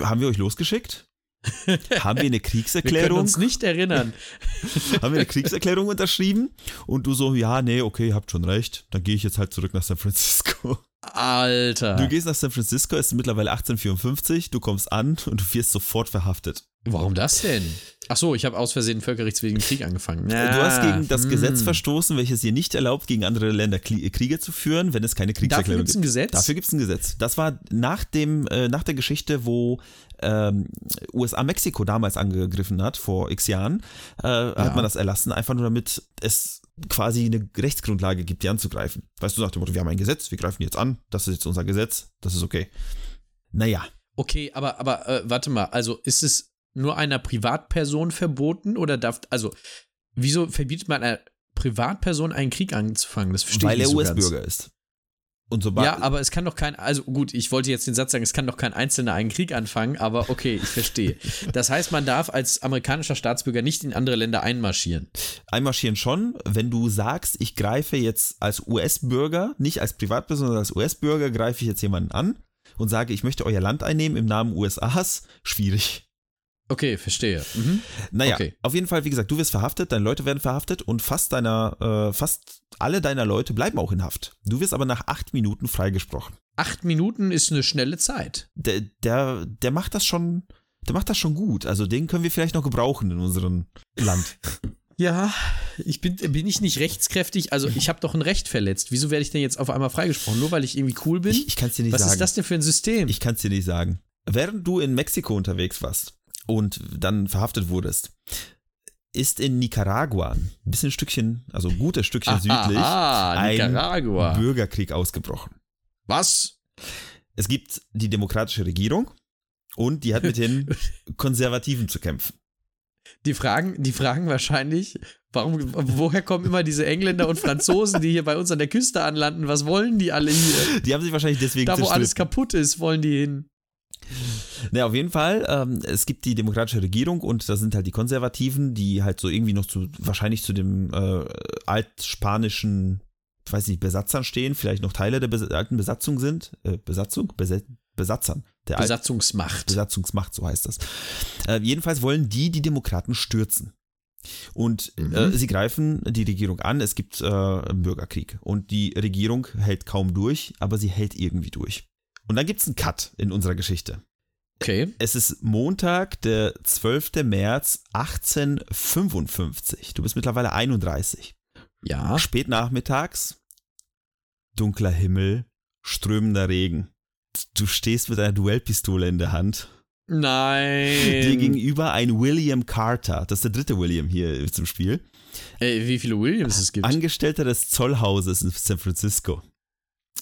haben wir euch losgeschickt? (laughs) Haben wir eine Wir können Kriegserklärung? uns nicht erinnern. (laughs) Haben wir eine Kriegserklärung unterschrieben? Und du so, ja, nee, okay, habt schon recht. Dann gehe ich jetzt halt zurück nach San Francisco. Alter. Du gehst nach San Francisco, es ist mittlerweile 1854, du kommst an und du wirst sofort verhaftet. Warum das denn? Ach so, ich habe aus Versehen völkerrechtswidrigen Krieg angefangen. du hast gegen das hm. Gesetz verstoßen, welches dir nicht erlaubt, gegen andere Länder Kli- Kriege zu führen, wenn es keine Dafür Kriegserklärung gibt es ein gibt. Gesetz? Dafür gibt es ein Gesetz. Das war nach dem, äh, nach der Geschichte, wo ähm, USA Mexiko damals angegriffen hat, vor x Jahren, äh, hat man das erlassen, einfach nur damit es quasi eine Rechtsgrundlage gibt, die anzugreifen. Weißt du, nach dem Motto, wir haben ein Gesetz, wir greifen jetzt an, das ist jetzt unser Gesetz, das ist okay. Naja, Okay, aber, aber äh, warte mal, also ist es nur einer Privatperson verboten oder darf, also, wieso verbietet man einer Privatperson einen Krieg anzufangen? Das verstehe weil ich er nicht so ganz. US-Bürger ist. Und sobald, Ja, aber es kann doch kein, also gut, ich wollte jetzt den Satz sagen, es kann doch kein Einzelner einen Krieg anfangen, aber okay, ich verstehe. (laughs) Das heißt, man darf als amerikanischer Staatsbürger nicht in andere Länder einmarschieren. einmarschieren schon, wenn du sagst, ich greife jetzt als US-Bürger, nicht als Privatperson, sondern als US-Bürger, greife ich jetzt jemanden an und sage, ich möchte euer Land einnehmen im Namen USAs, schwierig. Okay, verstehe. Mhm. Naja, Okay. auf jeden Fall, wie gesagt, du wirst verhaftet, deine Leute werden verhaftet und fast deiner, äh, fast alle deiner Leute bleiben auch in Haft. Du wirst aber nach acht Minuten freigesprochen. Acht Minuten ist eine schnelle Zeit. Der, der, der macht das schon, der macht das schon gut. Also den können wir vielleicht noch gebrauchen in unserem Land. (laughs) Ja, ich bin, bin ich nicht rechtskräftig? Also, ich habe doch ein Recht verletzt. Wieso werde ich denn jetzt auf einmal freigesprochen? Nur weil ich irgendwie cool bin? Ich, ich kann es dir nicht Was sagen. ist das denn für ein System? Ich kann es dir nicht sagen. Während du in Mexiko unterwegs warst und dann verhaftet wurdest, ist in Nicaragua, ein bisschen Stückchen, also ein gutes Stückchen südlich, ah, ein Nicaragua. Bürgerkrieg ausgebrochen. Was? Es gibt die demokratische Regierung und die hat mit den (laughs) Konservativen zu kämpfen. Die fragen, die fragen wahrscheinlich, warum, woher kommen immer diese Engländer und Franzosen, die hier bei uns an der Küste anlanden? Was wollen die alle hier? Die haben sich wahrscheinlich deswegen Da, wo alles kaputt ist, wollen die hin. (laughs) Na, auf jeden Fall, ähm, es gibt die demokratische Regierung und da sind halt die Konservativen, die halt so irgendwie noch zu, wahrscheinlich zu dem äh, altspanischen, ich weiß nicht, Besatzern stehen, vielleicht noch Teile der Bes alten Besatzung sind. Äh, Besatzung? Bes Besatzern. Der Besatzungsmacht. Besatzungsmacht, so heißt das. Äh, jedenfalls wollen die die Demokraten stürzen. Und Mhm. äh, sie greifen die Regierung an. Es gibt äh, einen Bürgerkrieg. Und die Regierung hält kaum durch, aber sie hält irgendwie durch. Und dann gibt es einen Cut in unserer Geschichte. Okay. Es ist Montag, der 12. März 1855. Du bist mittlerweile 31. Ja. Spät nachmittags, dunkler Himmel, strömender Regen. Du stehst mit einer Duellpistole in der Hand. Dir Nein. gegenüber ein William Carter. Das ist der dritte William hier zum Spiel. Ey, wie viele Williams es gibt. Angestellter des Zollhauses in San Francisco.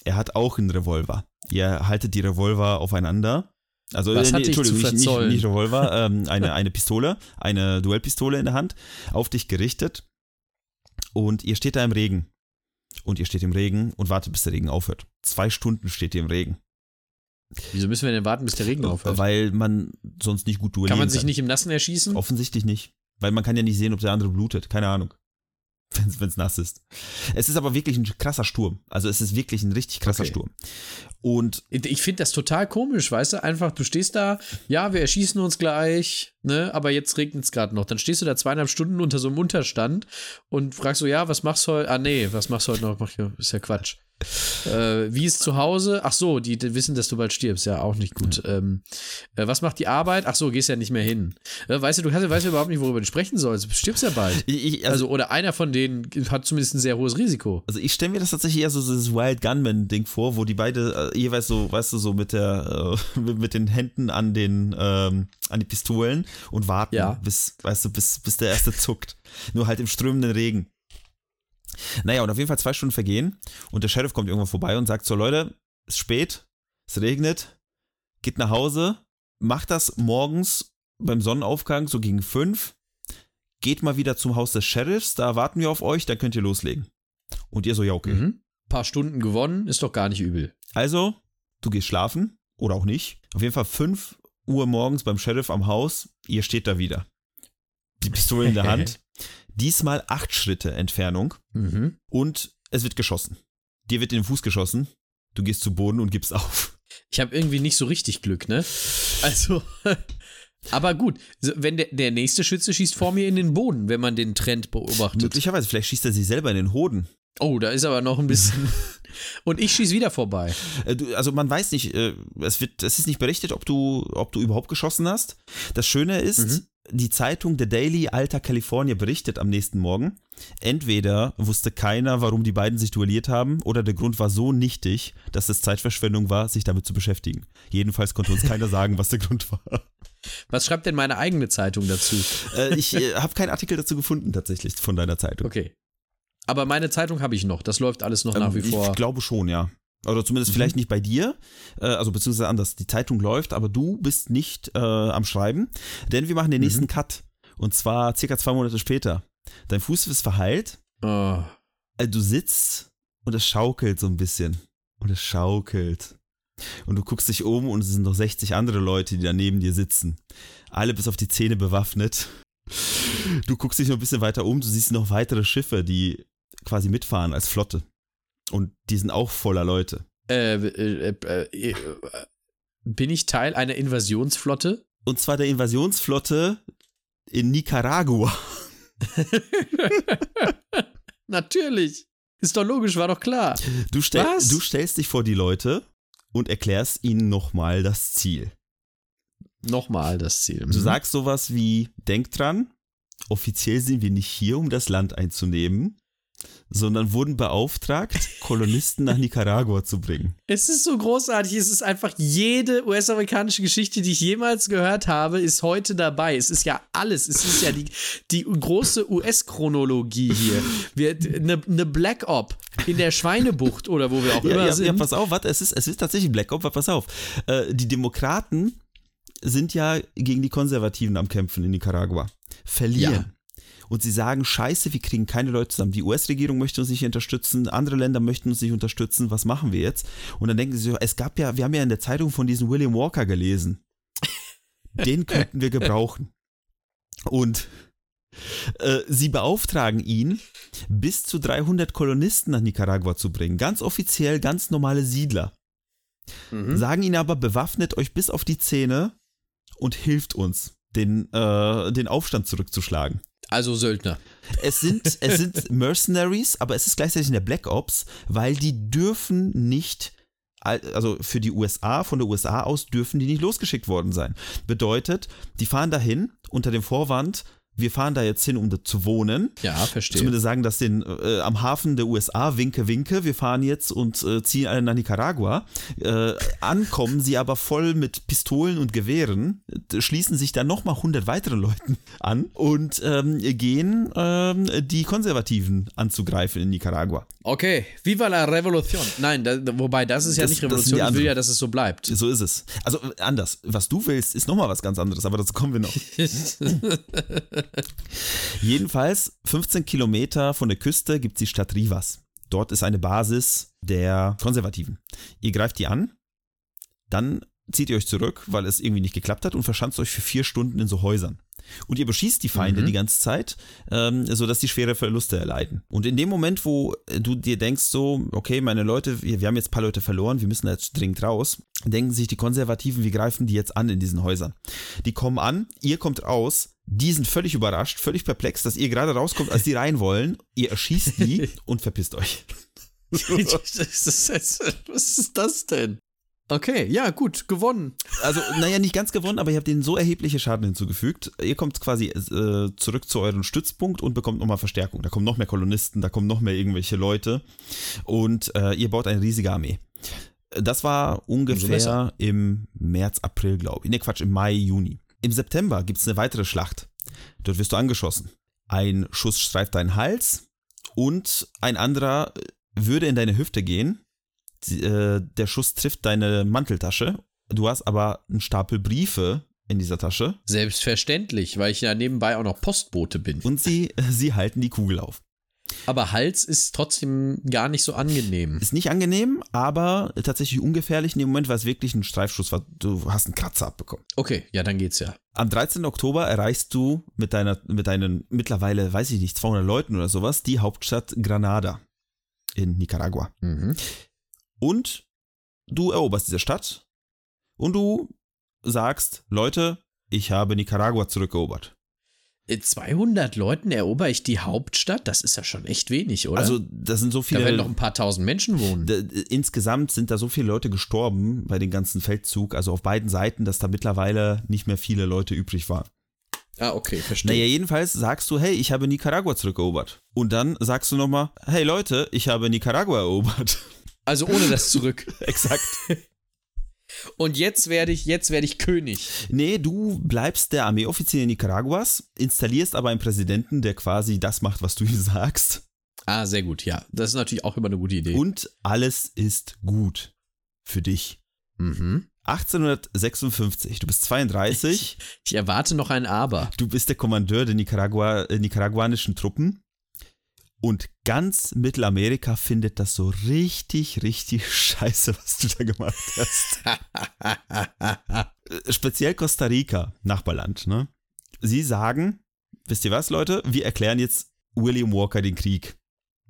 Er hat auch einen Revolver. Ihr haltet die Revolver aufeinander. Also, Was äh, hat dich zu Entschuldigung, nicht, nicht, nicht Revolver, (laughs) ähm, eine, eine Pistole, eine Duellpistole in der Hand, auf dich gerichtet. Und ihr steht da im Regen. Und ihr steht im Regen und wartet, bis der Regen aufhört. Zwei Stunden steht ihr im Regen. Wieso müssen wir denn warten, bis der Regen aufhört? Weil man sonst nicht gut duellieren Kann man sich nicht im Nassen erschießen? Offensichtlich nicht. Weil man kann ja nicht sehen, ob der andere blutet. Keine Ahnung. Wenn es nass ist. Es ist aber wirklich ein krasser Sturm. Also es ist wirklich ein richtig krasser Okay. Sturm. Und Ich finde das total komisch, weißt du? Einfach, du stehst da, ja, wir erschießen uns gleich, ne? Aber jetzt regnet es gerade noch. Dann stehst du da zweieinhalb Stunden unter so einem Unterstand und fragst so, ja, was machst du heute? Ah, nee, was machst du heute noch? Ist ja Quatsch. Äh, wie ist zu Hause? Ach so, die, die wissen, dass du bald stirbst. Ja, auch nicht gut. Ähm, äh, was macht die Arbeit? Ach so, gehst ja nicht mehr hin. Äh, weißt du, du hast, weißt ja überhaupt nicht, worüber du sprechen sollst. Du stirbst ja bald. ich, ich, also, Also, oder einer von denen hat zumindest ein sehr hohes Risiko. also ich stelle mir das tatsächlich eher so dieses Wild Gunman-Ding vor, wo die beide äh, jeweils so, weißt du, so mit der, äh, (laughs) mit, mit den Händen an den, ähm, an die Pistolen und warten, Ja. bis, weißt du, bis, bis der erste zuckt. Nur halt im strömenden Regen. Naja, und auf jeden Fall zwei Stunden vergehen und der Sheriff kommt irgendwann vorbei und sagt so, Leute, es ist spät, es regnet, geht nach Hause, macht das morgens beim Sonnenaufgang so gegen fünf, geht mal wieder zum Haus des Sheriffs, da warten wir auf euch, dann könnt ihr loslegen. Und ihr so, ja, okay. Mhm. Paar Stunden gewonnen, ist doch gar nicht übel. Also, du gehst schlafen oder auch nicht. Auf jeden Fall 5 Uhr morgens beim Sheriff am Haus, ihr steht da wieder. Die Pistole in der (laughs) Hand. Diesmal acht Schritte Entfernung Mhm. und es wird geschossen. Dir wird in den Fuß geschossen, du gehst zu Boden und gibst auf. Ich habe irgendwie nicht so richtig Glück, ne? Also, (laughs) aber gut, wenn der, der nächste Schütze schießt vor mir in den Boden, wenn man den Trend beobachtet. Möglicherweise, vielleicht schießt er sich selber in den Hoden. Oh, da ist aber noch ein bisschen. (laughs) Und ich schieße wieder vorbei. Äh, Also man weiß nicht, äh, es wird, es ist nicht berichtet, ob du, ob du überhaupt geschossen hast. Das Schöne ist, Mhm. Die Zeitung The Daily Alta California berichtet am nächsten Morgen. Entweder wusste keiner, warum die beiden sich duelliert haben, oder der Grund war so nichtig, dass es Zeitverschwendung war, sich damit zu beschäftigen. Jedenfalls konnte uns keiner (laughs) sagen, was der Grund war. Was schreibt denn meine eigene Zeitung dazu? Äh, ich äh, habe keinen Artikel dazu gefunden, tatsächlich, von deiner Zeitung. Okay. Aber meine Zeitung habe ich noch. Das läuft alles noch nach wie Ähm, vor. Ich glaube schon, ja. Oder zumindest Mhm. vielleicht nicht bei dir, äh, also beziehungsweise anders. Die Zeitung läuft, aber du bist nicht äh, am Schreiben, denn wir machen den nächsten Mhm. Cut. Und zwar circa zwei Monate später. Dein Fuß ist verheilt, Oh. du sitzt und es schaukelt so ein bisschen. Und es schaukelt. Und du guckst dich um und es sind noch 60 andere Leute, die da neben dir sitzen. Alle bis auf die Zähne bewaffnet. Du guckst dich noch ein bisschen weiter um, du siehst noch weitere Schiffe, die quasi mitfahren als Flotte. Und die sind auch voller Leute. Äh, äh, äh, äh, bin ich Teil einer Invasionsflotte? Und zwar der Invasionsflotte in Nicaragua. (laughs) Natürlich. Ist doch logisch, war doch klar. Du, stell, du stellst dich vor die Leute und erklärst ihnen nochmal das Ziel. Nochmal das Ziel. Du sagst sowas wie, denk dran, offiziell sind wir nicht hier, um das Land einzunehmen, sondern wurden beauftragt, Kolonisten nach Nicaragua zu bringen. Es ist so großartig. Es ist einfach jede US-amerikanische Geschichte, die ich jemals gehört habe, ist heute dabei. Es ist ja alles. Es ist ja die, die große US-Chronologie hier. Eine, eine Black Op in der Schweinebucht oder wo wir auch immer Ja, ja, sind. ja, pass auf, warte, es ist, es ist tatsächlich Black Ops, aber pass auf. Äh, die Demokraten sind ja gegen die Konservativen am Kämpfen in Nicaragua. Verlieren. Ja. Und sie sagen, scheiße, wir kriegen keine Leute zusammen. Die US-Regierung möchte uns nicht unterstützen, andere Länder möchten uns nicht unterstützen, was machen wir jetzt? Und dann denken sie so, es gab ja, wir haben ja in der Zeitung von diesem William Walker gelesen. (laughs) Den könnten wir gebrauchen. Und äh, sie beauftragen ihn, bis zu 300 Kolonisten nach Nicaragua zu bringen. Ganz offiziell, ganz normale Siedler. Mhm. Sagen ihnen aber, bewaffnet euch bis auf die Zähne und hilft uns, den, äh, den Aufstand zurückzuschlagen. Also Söldner. Es sind, es sind (laughs) Mercenaries, aber es ist gleichzeitig in der Black Ops, weil die dürfen nicht, al- also für die USA, von der USA aus dürfen die nicht losgeschickt worden sein. Bedeutet, die fahren dahin unter dem Vorwand, wir fahren da jetzt hin, um zu wohnen. Ja, verstehe. Zumindest sagen das den äh, am Hafen der USA, winke, winke, wir fahren jetzt und äh, ziehen alle nach Nicaragua. Äh, ankommen sie aber voll mit Pistolen und Gewehren, schließen sich dann nochmal 100 weiteren Leuten (laughs) an und ähm, gehen ähm, die Konservativen anzugreifen in Nicaragua. Okay, viva la Revolution. Nein, da, wobei das ist ja Das- nicht das sind Revolution, ich will ja, dass es so bleibt. So ist es. Also anders. Was du willst, ist nochmal was ganz anderes, aber dazu kommen wir noch. (laughs) Jedenfalls 15 Kilometer von der Küste gibt es die Stadt Rivas. Dort ist eine Basis der Konservativen. Ihr greift die an, dann zieht ihr euch zurück, weil es irgendwie nicht geklappt hat und verschanzt euch für vier Stunden in so Häusern. Und ihr beschießt die Feinde Mhm. die ganze Zeit, ähm, sodass die schwere Verluste erleiden. Und in dem Moment, wo äh, du dir denkst, so, okay, meine Leute, wir, wir haben jetzt ein paar Leute verloren, wir müssen da jetzt dringend raus, denken sich die Konservativen, wir greifen die jetzt an in diesen Häusern. Die kommen an, ihr kommt raus, die sind völlig überrascht, völlig perplex, dass ihr gerade rauskommt, als die rein wollen. Ihr erschießt die (laughs) und verpisst euch. (laughs) ist was ist das denn? Okay, ja, gut, gewonnen. Also, naja, nicht ganz gewonnen, aber ihr habt denen so erhebliche Schaden hinzugefügt. Ihr kommt quasi äh, zurück zu eurem Stützpunkt und bekommt nochmal Verstärkung. Da kommen noch mehr Kolonisten, da kommen noch mehr irgendwelche Leute und äh, ihr baut eine riesige Armee. Das war ungefähr im März, April, glaube ich. Ne, Quatsch, im Mai, Juni. Im September gibt es eine weitere Schlacht. Dort wirst du angeschossen. Ein Schuss streift deinen Hals und ein anderer würde in deine Hüfte gehen. Die, äh, der Schuss trifft deine Manteltasche. Du hast aber einen Stapel Briefe in dieser Tasche Selbstverständlich, weil ich ja nebenbei auch noch Postbote bin. und sie, (laughs) sie halten die Kugel auf. Aber Hals ist trotzdem gar nicht so angenehm. Ist nicht angenehm, aber tatsächlich ungefährlich in dem Moment, weil es wirklich ein Streifschuss war. Du hast einen Kratzer abbekommen. Okay, ja, dann geht's ja. Am 13. Oktober erreichst du mit, deiner, mit deinen mittlerweile, weiß ich nicht, 200 Leuten oder sowas, die Hauptstadt Granada in Nicaragua. Mhm. Und du eroberst diese Stadt und du sagst, Leute, ich habe Nicaragua zurückerobert. In 200 Leuten erober ich die Hauptstadt? Das ist ja schon echt wenig, oder? Also, das sind so da werden viele. noch ein paar tausend Menschen wohnen. D- Insgesamt sind da so viele Leute gestorben bei dem ganzen Feldzug, also auf beiden Seiten, dass da mittlerweile nicht mehr viele Leute übrig waren. Ah, okay, verstehe. Naja, jedenfalls sagst du, hey, ich habe Nicaragua zurückerobert. Und dann sagst du nochmal, hey Leute, ich habe Nicaragua erobert. (laughs) Also ohne das zurück. (laughs) Exakt. Und jetzt werde ich, jetzt werde ich König. Nee, du bleibst der Armeeoffizier Nicaraguas, installierst aber einen Präsidenten, der quasi das macht, was du ihm sagst. Ah, sehr gut, ja. Das ist natürlich auch immer eine gute Idee. Und alles ist gut für dich. Mhm. 1856, du bist 32, Ich erwarte noch ein Aber. du bist der Kommandeur der Nicaragua, äh, nicaraguanischen Truppen und ganz Mittelamerika findet das so richtig, richtig (laughs) scheiße, was du da gemacht hast. (laughs) Speziell Costa Rica, Nachbarland, ne? Sie sagen, wisst ihr was, Leute? Wir erklären jetzt William Walker den Krieg.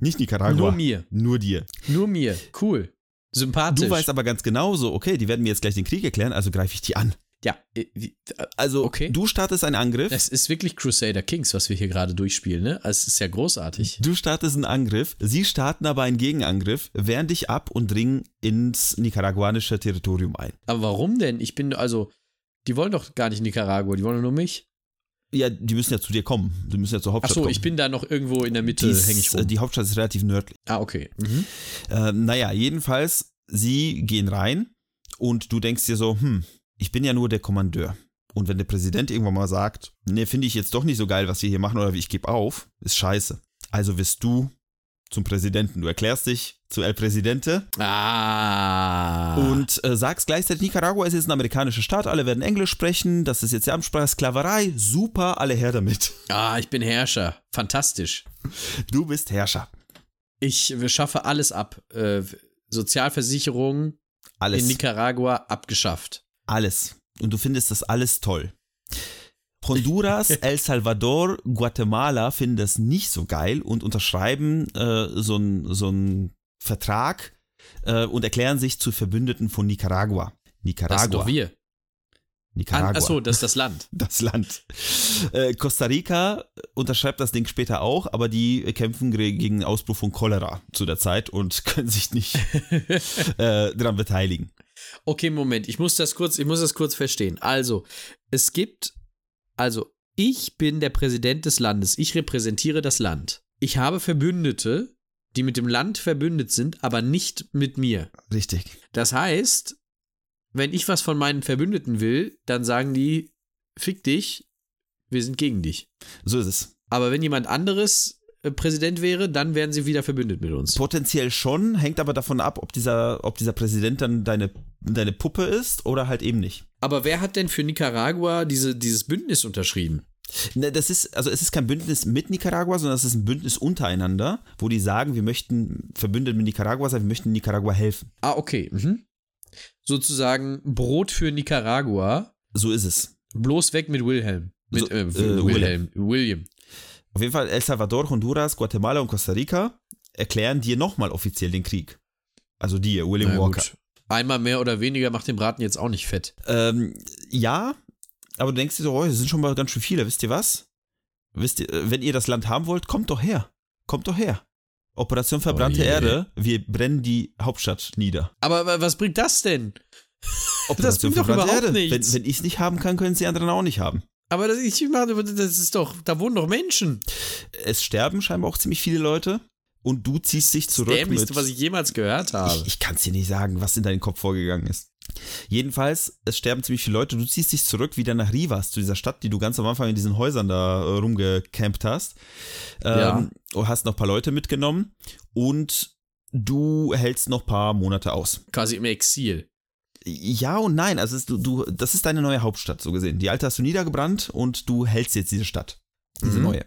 Nicht Nicaragua. Nur mir. Nur dir. Nur mir. Cool. Sympathisch. Du weißt aber ganz genau so, okay, die werden mir jetzt gleich den Krieg erklären, also greife ich die an. Ja, äh, äh, Also, Okay. du startest einen Angriff. es ist wirklich Crusader Kings, was wir hier gerade durchspielen, ne? Es ist ja großartig. Du startest einen Angriff, sie starten aber einen Gegenangriff, wehren dich ab und dringen ins nicaraguanische Territorium ein. Aber warum denn? Ich bin, also, die wollen doch gar nicht Nicaragua, die wollen nur mich. Ja, die müssen ja zu dir kommen. Die müssen ja zur Hauptstadt Achso, kommen. ich bin da noch irgendwo in der Mitte, hänge ich äh, rum. die Hauptstadt ist relativ nördlich. ah, okay. Mhm. Ähm, naja, jedenfalls, sie gehen rein und du denkst dir so, hm, ich bin ja nur der Kommandeur. Und wenn der Präsident irgendwann mal sagt, nee, finde ich jetzt doch nicht so geil, was wir hier machen, oder ich gebe auf, ist scheiße. Also wirst du zum Präsidenten. Du erklärst dich zu El Presidente Ah. und äh, sagst gleichzeitig, Nicaragua ist jetzt ein amerikanischer Staat, alle werden Englisch sprechen, das ist jetzt die Amtssprache, Sklaverei, super, alle her damit. ah, ich bin Herrscher. Fantastisch. Du bist Herrscher. Ich schaffe alles ab. Äh, Sozialversicherung Alles. in Nicaragua abgeschafft. Alles. Und du findest das alles toll. Honduras, (laughs) El Salvador, Guatemala finden das nicht so geil und unterschreiben äh, so einen so Vertrag äh, und erklären sich zu Verbündeten von Nicaragua. Das sind Nicaragua. doch wir. Nicaragua. An, achso, das ist das Land. (laughs) das Land. Äh, Costa Rica unterschreibt das Ding später auch, aber die kämpfen gegen den Ausbruch von Cholera zu der Zeit und (laughs) können sich nicht äh, daran beteiligen. Okay, Moment, ich muss das kurz, ich muss das kurz verstehen. Also, es gibt, also, ich bin der Präsident des Landes. Ich repräsentiere das Land. Ich habe Verbündete, die mit dem Land verbündet sind, aber nicht mit mir. Richtig. Das heißt, wenn ich was von meinen Verbündeten will, dann sagen die, fick dich, wir sind gegen dich. So ist es. Aber wenn jemand anderes Präsident wäre, dann wären sie wieder verbündet mit uns. Potenziell schon, hängt aber davon ab, ob dieser, ob dieser Präsident dann deine, deine Puppe ist oder halt eben nicht. Aber wer hat denn für Nicaragua diese, dieses Bündnis unterschrieben? Ne, das ist, also es ist kein Bündnis mit Nicaragua, sondern es ist ein Bündnis untereinander, wo die sagen, wir möchten verbündet mit Nicaragua sein, wir möchten Nicaragua helfen. Ah, okay. Mhm. Sozusagen Brot für Nicaragua. So ist es. Bloß weg mit Wilhelm. Mit So, äh, äh, Wilhelm. William. Auf jeden Fall El Salvador, Honduras, Guatemala und Costa Rica erklären dir nochmal offiziell den Krieg. Also dir, William Walker. gut. Einmal mehr oder weniger macht den Braten jetzt auch nicht fett. Ähm, ja, aber du denkst dir so, oh, das sind schon mal ganz schön viele, wisst ihr was? Wisst ihr, äh, wenn ihr das Land haben wollt, kommt doch her. Kommt doch her. Operation Verbrannte Oh. Erde, wir brennen die Hauptstadt nieder. Aber wa- was bringt das denn? Operation bringt doch überhaupt nichts. Wenn, wenn ich es nicht haben kann, können es die anderen auch nicht haben. Aber das, ich meine, das ist doch, da wohnen doch Menschen. Es sterben scheinbar auch ziemlich viele Leute und du ziehst dich zurück Dämlichste, mit... was ich jemals gehört habe. Ich, ich kann es dir nicht sagen, was in deinem Kopf vorgegangen ist. Jedenfalls, es sterben ziemlich viele Leute. Du ziehst dich zurück wieder nach Rivas, zu dieser Stadt, die du ganz am Anfang in diesen Häusern da äh, rumgecampt hast. Ja. Ähm, und hast noch ein paar Leute mitgenommen und du hältst noch ein paar Monate aus. Quasi im Exil. Ja und nein, also du, du, das ist deine neue Hauptstadt, so gesehen. Die alte hast du niedergebrannt und du hältst jetzt diese Stadt. Diese Mhm. neue.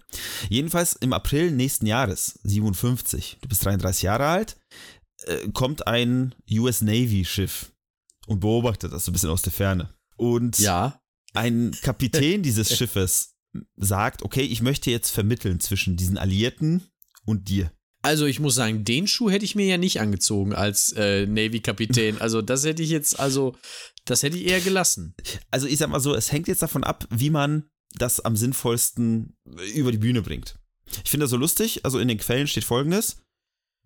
Jedenfalls im April nächsten Jahres, 57, du bist 33 Jahre alt, äh, kommt ein US Navy Schiff und beobachtet das so ein bisschen aus der Ferne. Und Ja. ein Kapitän (laughs) dieses Schiffes sagt, okay, ich möchte jetzt vermitteln zwischen diesen Alliierten und dir. Also ich muss sagen, den Schuh hätte ich mir ja nicht angezogen als äh, Navy-Kapitän. Also das hätte ich jetzt, also das hätte ich eher gelassen. Also ich sag mal so, es hängt jetzt davon ab, wie man das am sinnvollsten über die Bühne bringt. Ich finde das so lustig, also in den Quellen steht folgendes,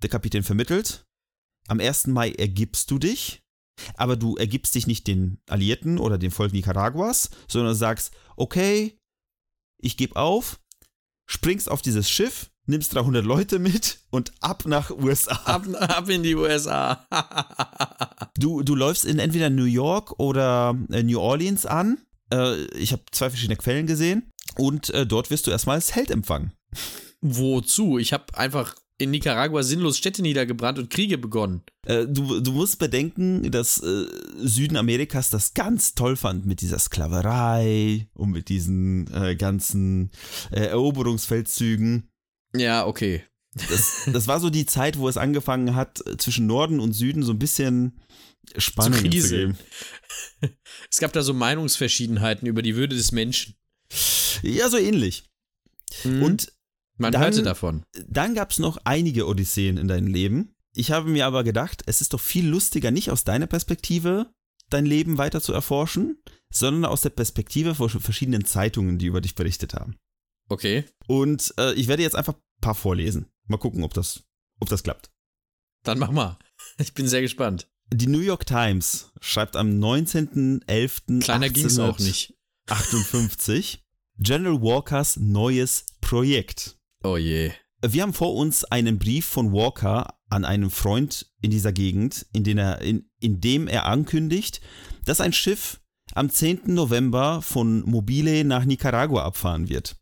der Kapitän vermittelt, am 1. Mai ergibst du dich, aber du ergibst dich nicht den Alliierten oder dem Volk Nicaraguas, sondern sagst, okay, ich gebe auf, springst auf dieses Schiff, nimmst 300 Leute mit und ab nach USA. Ab, ab in die USA. (laughs) Du, du läufst in entweder New York oder äh, New Orleans an. Äh, ich habe zwei verschiedene Quellen gesehen. Und äh, dort wirst du erstmal als Held empfangen. Wozu? Ich habe einfach in Nicaragua sinnlos Städte niedergebrannt und Kriege begonnen. Äh, du, du musst bedenken, dass äh, Süden Amerikas das ganz toll fand mit dieser Sklaverei und mit diesen äh, ganzen Eroberungsfeldzügen. Ja, okay. Das, das war so die Zeit, wo es angefangen hat, zwischen Norden und Süden so ein bisschen Spannung zu, kriseln. geben. (laughs) Es gab da so Meinungsverschiedenheiten über die Würde des Menschen. Ja, so ähnlich. Mhm. Und man dann- hörte davon. Dann gab es noch einige Odysseen in deinem Leben. Ich habe mir aber gedacht, es ist doch viel lustiger, nicht aus deiner Perspektive dein Leben weiter zu erforschen, sondern aus der Perspektive von verschiedenen Zeitungen, die über dich berichtet haben. Okay. Und äh, ich werde jetzt einfach ein paar vorlesen. Mal gucken, ob das, ob das klappt. Dann mach mal. (laughs) Ich bin sehr gespannt. Die New York Times schreibt am 19.11. Kleiner ging's auch nicht. 58 General Walkers neues Projekt. Oh je. Wir haben vor uns einen Brief von Walker an einen Freund in dieser Gegend, in, den er, in, in dem er ankündigt, dass ein Schiff am 10. November von Mobile nach Nicaragua abfahren wird.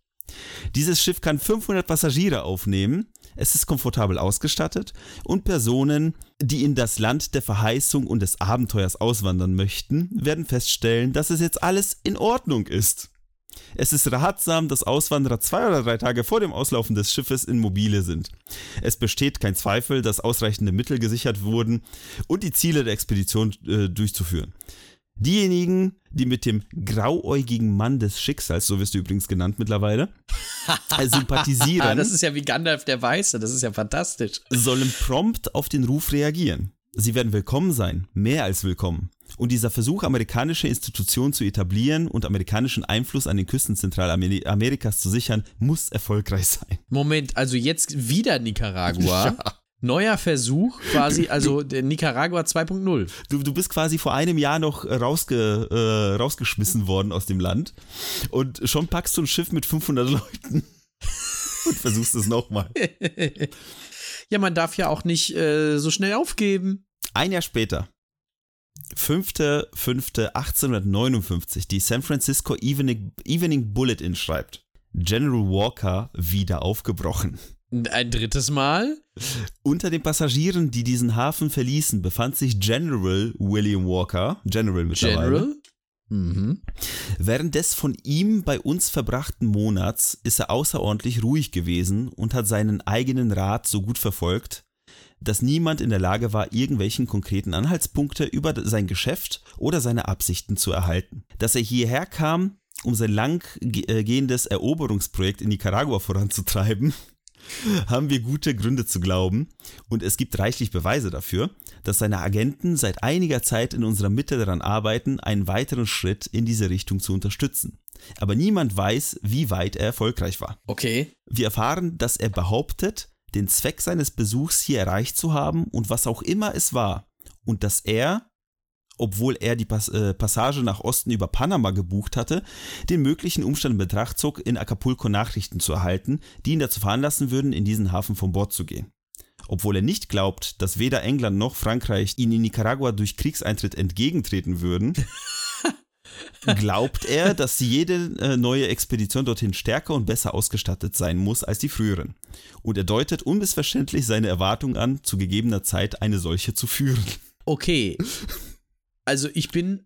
Dieses Schiff kann 500 Passagiere aufnehmen, es ist komfortabel ausgestattet und Personen, die in das Land der Verheißung und des Abenteuers auswandern möchten, werden feststellen, dass es jetzt alles in Ordnung ist. Es ist ratsam, dass Auswanderer zwei oder drei Tage vor dem Auslaufen des Schiffes in Mobile sind. Es besteht kein Zweifel, dass ausreichende Mittel gesichert wurden und die Ziele der Expedition äh, durchzuführen. Diejenigen, die mit dem grauäugigen Mann des Schicksals, so wirst du übrigens genannt mittlerweile, (laughs) äh, sympathisieren, das ist ja wie Gandalf der Weiße. Das ist ja fantastisch. sollen prompt auf den Ruf reagieren. Sie werden willkommen sein, mehr als willkommen. Und dieser Versuch, amerikanische Institutionen zu etablieren und amerikanischen Einfluss an den Küsten Zentralamerikas zu sichern, muss erfolgreich sein. Moment, also jetzt wieder Nicaragua. (laughs) Neuer Versuch, quasi, also der Nicaragua 2.0. Du, du bist quasi vor einem Jahr noch rausge, äh, rausgeschmissen worden aus dem Land und schon packst du ein Schiff mit 500 Leuten (laughs) und versuchst es nochmal. (laughs) ja, man darf ja auch nicht äh, so schnell aufgeben. Ein Jahr später, 5.5.1859, die San Francisco Evening, Evening Bulletin schreibt, General Walker wieder aufgebrochen. Ein drittes Mal? Unter den Passagieren, die diesen Hafen verließen, befand sich General William Walker, General mittlerweile. General? Mhm. Während des von ihm bei uns verbrachten Monats ist er außerordentlich ruhig gewesen und hat seinen eigenen Rat so gut verfolgt, dass niemand in der Lage war, irgendwelchen konkreten Anhaltspunkte über sein Geschäft oder seine Absichten zu erhalten. Dass er hierher kam, um sein langgehendes Eroberungsprojekt in Nicaragua voranzutreiben, haben wir gute Gründe zu glauben und es gibt reichlich Beweise dafür, dass seine Agenten seit einiger Zeit in unserer Mitte daran arbeiten, einen weiteren Schritt in diese Richtung zu unterstützen. Aber niemand weiß, wie weit er erfolgreich war. Okay. Wir erfahren, dass er behauptet, den Zweck seines Besuchs hier erreicht zu haben und was auch immer es war. Und dass er obwohl er die Pas äh, Passage nach Osten über Panama gebucht hatte, den möglichen Umstand in Betracht zog, in Acapulco Nachrichten zu erhalten, die ihn dazu veranlassen würden, in diesen Hafen von Bord zu gehen. Obwohl er nicht glaubt, dass weder England noch Frankreich ihn in Nicaragua durch Kriegseintritt entgegentreten würden, (laughs) glaubt er, dass jede äh, neue Expedition dorthin stärker und besser ausgestattet sein muss als die früheren. Und er deutet unmissverständlich seine Erwartung an, zu gegebener Zeit eine solche zu führen. Okay, also ich bin,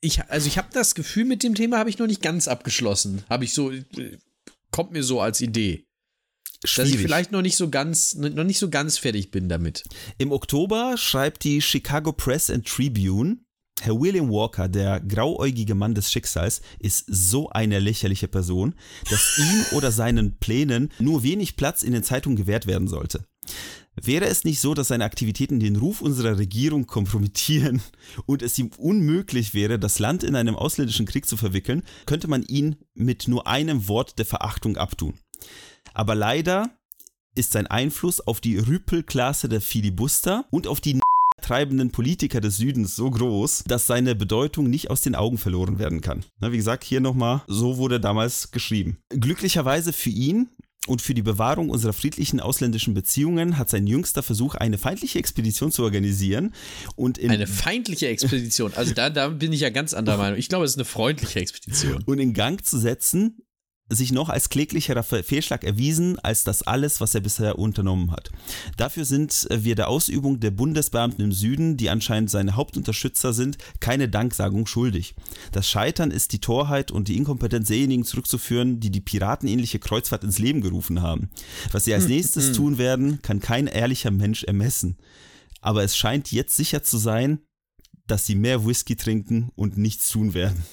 ich, also ich habe das Gefühl, mit dem Thema habe ich noch nicht ganz abgeschlossen. Habe ich so, kommt mir so als Idee. Schwierig. Dass ich vielleicht noch nicht so ganz, noch nicht so ganz fertig bin damit. Im Oktober schreibt die Chicago Press and Tribune, Herr William Walker, der grauäugige Mann des Schicksals, ist so eine lächerliche Person, dass ihm oder seinen Plänen nur wenig Platz in den Zeitungen gewährt werden sollte. Wäre es nicht so, dass seine Aktivitäten den Ruf unserer Regierung kompromittieren (laughs) und es ihm unmöglich wäre, das Land in einem ausländischen Krieg zu verwickeln, könnte man ihn mit nur einem Wort der Verachtung abtun. Aber leider ist sein Einfluss auf die Rüpelklasse der Filibuster und auf die (laughs) treibenden Politiker des Südens so groß, dass seine Bedeutung nicht aus den Augen verloren werden kann. wie gesagt, hier nochmal, so wurde damals geschrieben. Glücklicherweise für ihn und für die Bewahrung unserer friedlichen ausländischen Beziehungen hat sein jüngster Versuch, eine feindliche Expedition zu organisieren. Und eine feindliche Expedition. Also da, da bin ich ja ganz anderer (laughs) Meinung. Ich glaube, es ist eine freundliche Expedition. Und in Gang zu setzen, sich noch als kläglicherer Fehlschlag erwiesen als das alles, was er bisher unternommen hat. Dafür sind wir der Ausübung der Bundesbeamten im Süden, die anscheinend seine Hauptunterstützer sind, keine Danksagung schuldig. Das Scheitern ist die Torheit und die Inkompetenz derjenigen zurückzuführen, die die piratenähnliche Kreuzfahrt ins Leben gerufen haben. Was sie als hm, nächstes hm. tun werden, kann kein ehrlicher Mensch ermessen. Aber es scheint jetzt sicher zu sein, dass sie mehr Whisky trinken und nichts tun werden.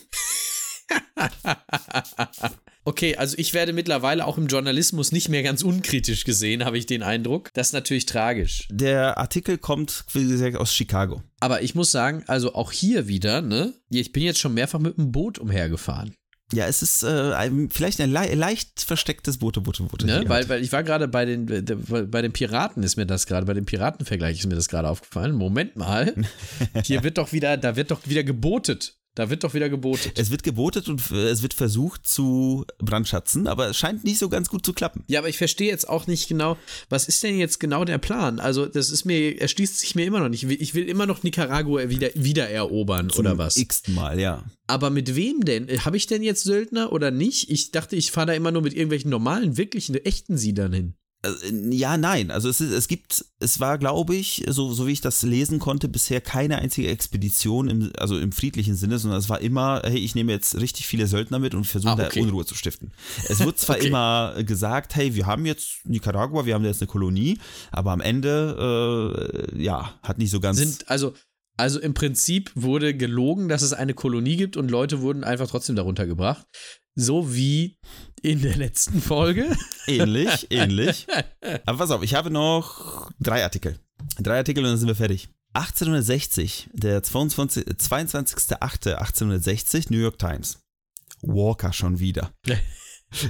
(laughs) Okay, also ich werde mittlerweile auch im Journalismus nicht mehr ganz unkritisch gesehen, habe ich den Eindruck. Das ist natürlich tragisch. Der Artikel kommt, wie gesagt, aus Chicago. Aber ich muss sagen, also auch hier wieder, ne? Ich bin jetzt schon mehrfach mit dem Boot umhergefahren. Ja, es ist äh, vielleicht ein le leicht verstecktes Boote, Boote, Boote. Ne? Weil, weil ich war gerade bei den, bei den Piraten ist mir das gerade, bei dem Piratenvergleich ist mir das gerade aufgefallen. Moment mal, (laughs) hier wird doch wieder, da wird doch wieder gebotet. Da wird doch wieder gebotet. Es wird gebotet und es wird versucht zu brandschatzen, aber es scheint nicht so ganz gut zu klappen. Ja, aber ich verstehe jetzt auch nicht genau, was ist denn jetzt genau der Plan? Also, das ist mir, erschließt sich mir immer noch nicht. Ich will immer noch Nicaragua wieder, wieder erobern Zum oder was? X-ten Mal, ja. Aber mit wem denn? Habe ich denn jetzt Söldner oder nicht? Ich dachte, ich fahre da immer nur mit irgendwelchen normalen, wirklichen, echten Siedern hin. Äh, ja, nein. Also es, ist, es gibt, es war, glaube ich, so, so wie ich das lesen konnte, bisher keine einzige Expedition, im, also im friedlichen Sinne, sondern es war immer, hey, ich nehme jetzt richtig viele Söldner mit und versuche ah, okay. da Unruhe zu stiften. Es wird (laughs) zwar okay. immer gesagt, hey, wir haben jetzt Nicaragua, wir haben jetzt eine Kolonie, aber am Ende, äh, ja, hat nicht so ganz. Sind, also, also im Prinzip wurde gelogen, dass es eine Kolonie gibt und Leute wurden einfach trotzdem darunter gebracht. So wie in der letzten Folge. Ähnlich, ähnlich. (laughs) Aber pass auf, ich habe noch drei Artikel. Drei Artikel und dann sind wir fertig. 1860, der 22.08.1860, New York Times. Walker schon wieder. (laughs)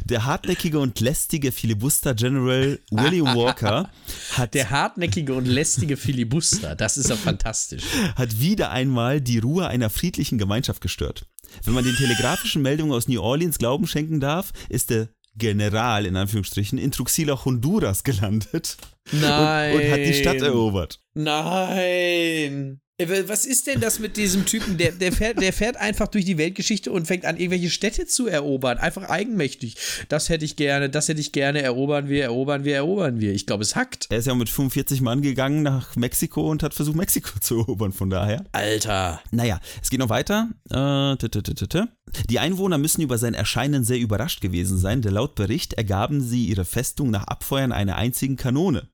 Der hartnäckige und lästige Filibuster General William (laughs) Walker hat, Der hartnäckige und lästige Filibuster, das ist ja fantastisch. hat wieder einmal die Ruhe einer friedlichen Gemeinschaft gestört. Wenn man den telegrafischen Meldungen aus New Orleans Glauben schenken darf, ist der General in Anführungsstrichen in Truxila, Honduras gelandet Nein. und, und hat die Stadt erobert. Nein. Was ist denn das mit diesem Typen? Der, der, fährt, der fährt einfach durch die Weltgeschichte und fängt an, irgendwelche Städte zu erobern. Einfach eigenmächtig. Das hätte ich gerne, das hätte ich gerne. Erobern wir, erobern wir, erobern wir. Ich glaube, es hackt. Er ist ja mit 45 Mann gegangen nach Mexiko und hat versucht, Mexiko (laughs) zu erobern, von daher. Alter. Naja, es geht noch weiter. Äh. Die Einwohner müssen über sein Erscheinen sehr überrascht gewesen sein, denn laut Bericht ergaben sie ihre Festung nach Abfeuern einer einzigen Kanone.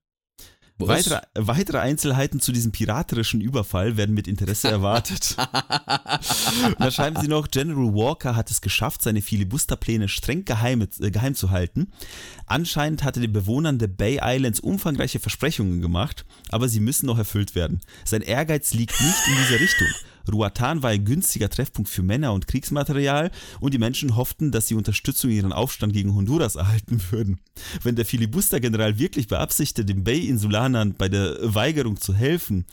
Weitere, weitere Einzelheiten zu diesem piraterischen Überfall werden mit Interesse (laughs) erwartet. Da schreiben sie noch, General Walker hat es geschafft, seine Filibusterpläne streng geheim, äh, geheim zu halten. Anscheinend hatte den Bewohnern der Bay Islands umfangreiche Versprechungen gemacht, aber sie müssen noch erfüllt werden. Sein Ehrgeiz liegt nicht in dieser Richtung. Ruatan war ein günstiger Treffpunkt für Männer und Kriegsmaterial und die Menschen hofften, dass sie Unterstützung in ihren Aufstand gegen Honduras erhalten (laughs) würden. Wenn der Filibuster-General wirklich beabsichtigte, den Bay-Insulanern bei der Weigerung zu helfen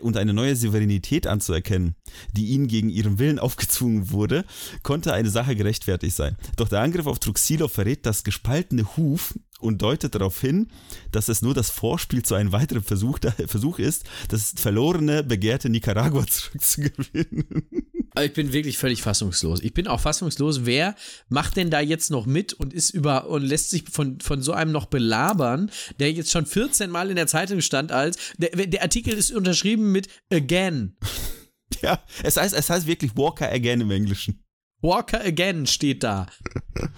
und eine neue Souveränität anzuerkennen, die ihnen gegen ihren Willen aufgezwungen wurde, konnte eine Sache gerechtfertigt sein. Doch der Angriff auf Truxilo verrät das gespaltene Huf und deutet darauf hin, dass es nur das Vorspiel zu einem weiteren Versuch, (laughs) Versuch ist, das verlorene, begehrte Nicaragua (laughs) zurückzugewinnen. Ich bin wirklich völlig fassungslos. Ich bin auch fassungslos. Wer macht denn da jetzt noch mit und ist über und lässt sich von, von so einem noch belabern, der jetzt schon 14 Mal in der Zeitung stand als, der, der Artikel ist unterschrieben mit again. (laughs) Ja, es heißt, es heißt wirklich Walker again im Englischen. Walker again steht da.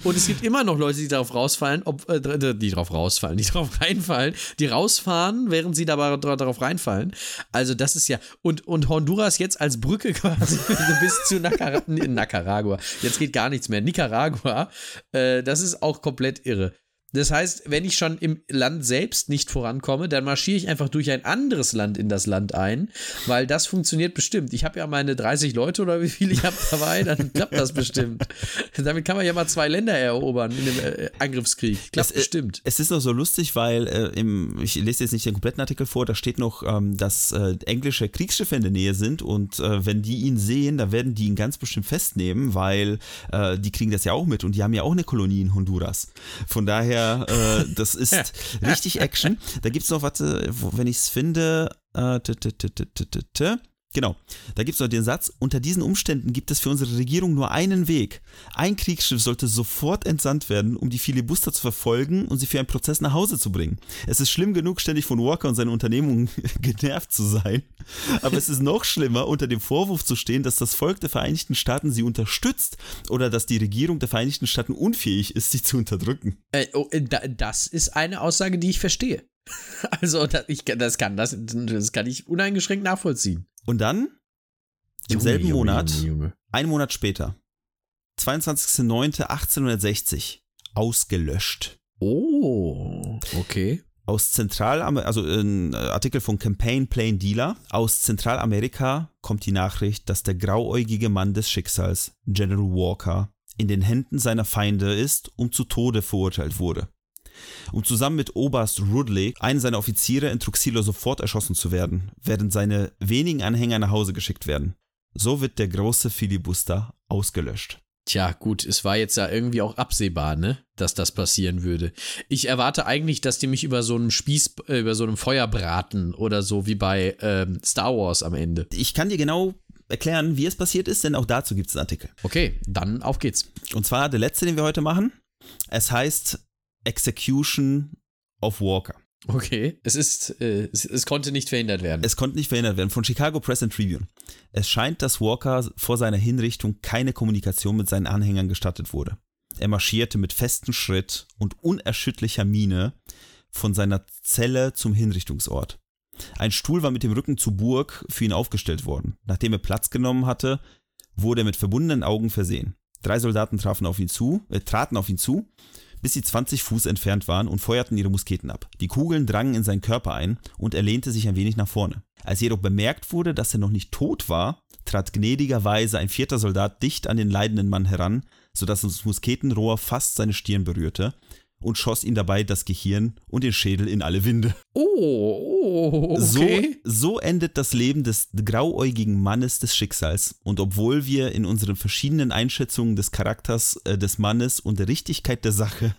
Und es gibt immer noch Leute, die darauf rausfallen, ob, äh, die darauf rausfallen, die (laughs) darauf reinfallen, die rausfahren, während sie dabei darauf reinfallen. Also das ist ja, und, und Honduras jetzt als Brücke (laughs) quasi bis zu Nicar Nicaragua. Jetzt geht gar nichts mehr. Nicaragua, äh, das ist auch komplett irre. Das heißt, wenn ich schon im Land selbst nicht vorankomme, dann marschiere ich einfach durch ein anderes Land in das Land ein, weil das funktioniert bestimmt. Ich habe ja meine 30 Leute oder wie viele ich habe (laughs) dabei, dann klappt das bestimmt. Damit kann man ja mal zwei Länder erobern in einem äh, Angriffskrieg. Klappt es, bestimmt. Es ist noch so lustig, weil äh, im, ich lese jetzt nicht den kompletten Artikel vor, da steht noch, ähm, dass äh, englische Kriegsschiffe in der Nähe sind und äh, wenn die ihn sehen, dann werden die ihn ganz bestimmt festnehmen, weil äh, die kriegen das ja auch mit und die haben ja auch eine Kolonie in Honduras. Von daher äh, das ist richtig Action. Da gibt es noch, warte, wenn ich es finde, äh, Genau. Da gibt es noch den Satz, unter diesen Umständen gibt es für unsere Regierung nur einen Weg. Ein Kriegsschiff sollte sofort entsandt werden, um die Filibuster zu verfolgen und sie für einen Prozess nach Hause zu bringen. Es ist schlimm genug, ständig von Walker und seiner Unternehmung (laughs) genervt zu sein. Aber es ist noch schlimmer, unter dem Vorwurf zu stehen, dass das Volk der Vereinigten Staaten sie unterstützt oder dass die Regierung der Vereinigten Staaten unfähig ist, sie zu unterdrücken. Äh, oh, das ist eine Aussage, die ich verstehe. (laughs) Also, das, ich, das, kann, das, das kann ich uneingeschränkt nachvollziehen. Und dann, im Junge, selben Junge, Monat, Junge, einen Monat später, 22.09.1860, ausgelöscht. Oh, okay. Aus Zentralamerika, also ein Artikel von Campaign Plain Dealer, aus Zentralamerika kommt die Nachricht, dass der grauäugige Mann des Schicksals, General Walker, in den Händen seiner Feinde ist und zu Tode verurteilt wurde. Um zusammen mit Oberst Rudley, einen seiner Offiziere in Truxillo sofort erschossen zu werden, während seine wenigen Anhänger nach Hause geschickt werden. So wird der große Filibuster ausgelöscht. Tja, gut, es war jetzt ja irgendwie auch absehbar, ne, dass das passieren würde. Ich erwarte eigentlich, dass die mich über so einem Spieß, äh, über so einem Feuer braten oder so wie bei ähm, Star Wars am Ende. Ich kann dir genau erklären, wie es passiert ist, denn auch dazu gibt es einen Artikel. Okay, dann auf geht's. Und zwar der letzte, den wir heute machen. Es heißt Execution of Walker. Okay, es ist, äh, es, es konnte nicht verhindert werden. Es konnte nicht verhindert werden. Von Chicago Press and Tribune. Es scheint, dass Walker vor seiner Hinrichtung keine Kommunikation mit seinen Anhängern gestattet wurde. Er marschierte mit festem Schritt und unerschütterlicher Miene von seiner Zelle zum Hinrichtungsort. Ein Stuhl war mit dem Rücken zur Burg für ihn aufgestellt worden. Nachdem er Platz genommen hatte, wurde er mit verbundenen Augen versehen. Drei Soldaten trafen auf ihn zu, äh, traten auf ihn zu, bis sie 20 Fuß entfernt waren und feuerten ihre Musketen ab. Die Kugeln drangen in seinen Körper ein und er lehnte sich ein wenig nach vorne. Als jedoch bemerkt wurde, dass er noch nicht tot war, trat gnädigerweise ein vierter Soldat dicht an den leidenden Mann heran, sodass das Musketenrohr fast seine Stirn berührte und schoss ihn dabei das Gehirn und den Schädel in alle Winde. Oh, oh okay. So, so endet das Leben des grauäugigen Mannes des Schicksals. Und obwohl wir in unseren verschiedenen Einschätzungen des Charakters äh, des Mannes und der Richtigkeit der Sache,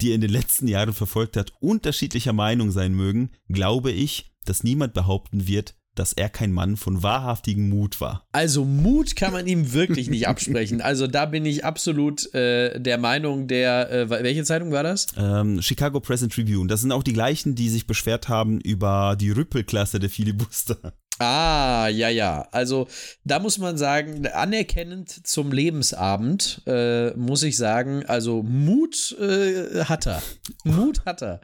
die er in den letzten Jahren verfolgt hat, unterschiedlicher Meinung sein mögen, glaube ich, dass niemand behaupten wird, dass er kein Mann von wahrhaftigem Mut war. Also Mut kann man ihm wirklich nicht absprechen. (laughs) Also da bin ich absolut äh, der Meinung der, äh, welche Zeitung war das? Ähm, Chicago Press and Tribune. Das sind auch die gleichen, die sich beschwert haben über die Rüppelklasse der Filibuster. Ah, ja, ja. Also da muss man sagen, anerkennend zum Lebensabend äh, muss ich sagen, also Mut äh, hat er. Mut hat er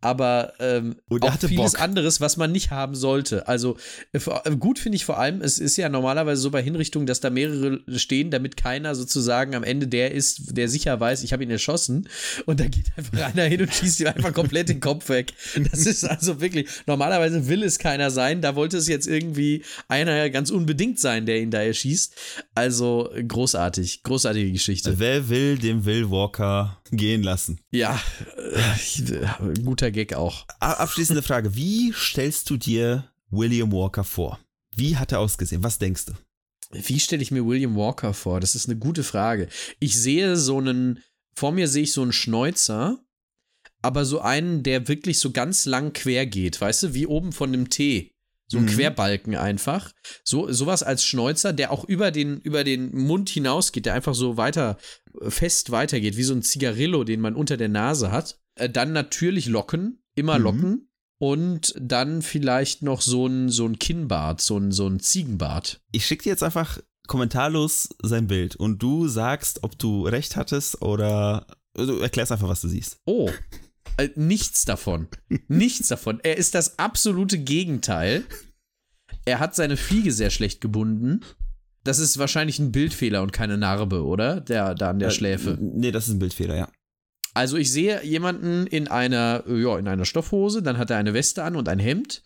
aber ähm, auch vieles Bock. anderes, was man nicht haben sollte. Also äh, äh, gut finde ich vor allem, es ist ja normalerweise so bei Hinrichtungen, dass da mehrere stehen, damit keiner sozusagen am Ende der ist, der sicher weiß, ich habe ihn erschossen und da geht einfach einer hin und schießt ihm einfach komplett den Kopf weg. Das ist also wirklich, normalerweise will es keiner sein, da wollte es jetzt irgendwie einer ganz unbedingt sein, der ihn da erschießt. Also großartig, großartige Geschichte. Wer will, dem Will Walker gehen lassen. Ja, äh, guter Gag auch. Abschließende Frage. Wie stellst du dir William Walker vor? Wie hat er ausgesehen? Was denkst du? Wie stelle ich mir William Walker vor? Das ist eine gute Frage. Ich sehe so einen, vor mir sehe ich so einen Schnäuzer, aber so einen, der wirklich so ganz lang quer geht, weißt du, wie oben von einem T. So ein mhm. Querbalken einfach. So, sowas als Schnäuzer, der auch über den, über den Mund hinausgeht, der einfach so weiter, äh, fest weitergeht, wie so ein Zigarillo, den man unter der Nase hat. Äh, dann natürlich Locken, immer mhm. Locken. Und dann vielleicht noch so ein, so ein Kinnbart, so ein, so ein Ziegenbart. Ich schicke dir jetzt einfach kommentarlos sein Bild und du sagst, ob du recht hattest oder du erklärst einfach, was du siehst. Oh, äh, nichts davon. nichts davon. Er ist das absolute Gegenteil. Er hat seine Fliege sehr schlecht gebunden. Das ist wahrscheinlich ein Bildfehler und keine Narbe, oder? Der da an der äh, Schläfe. Nee, das ist ein Bildfehler, ja. Also ich sehe jemanden in einer, ja, in einer Stoffhose, dann hat er eine Weste an und ein Hemd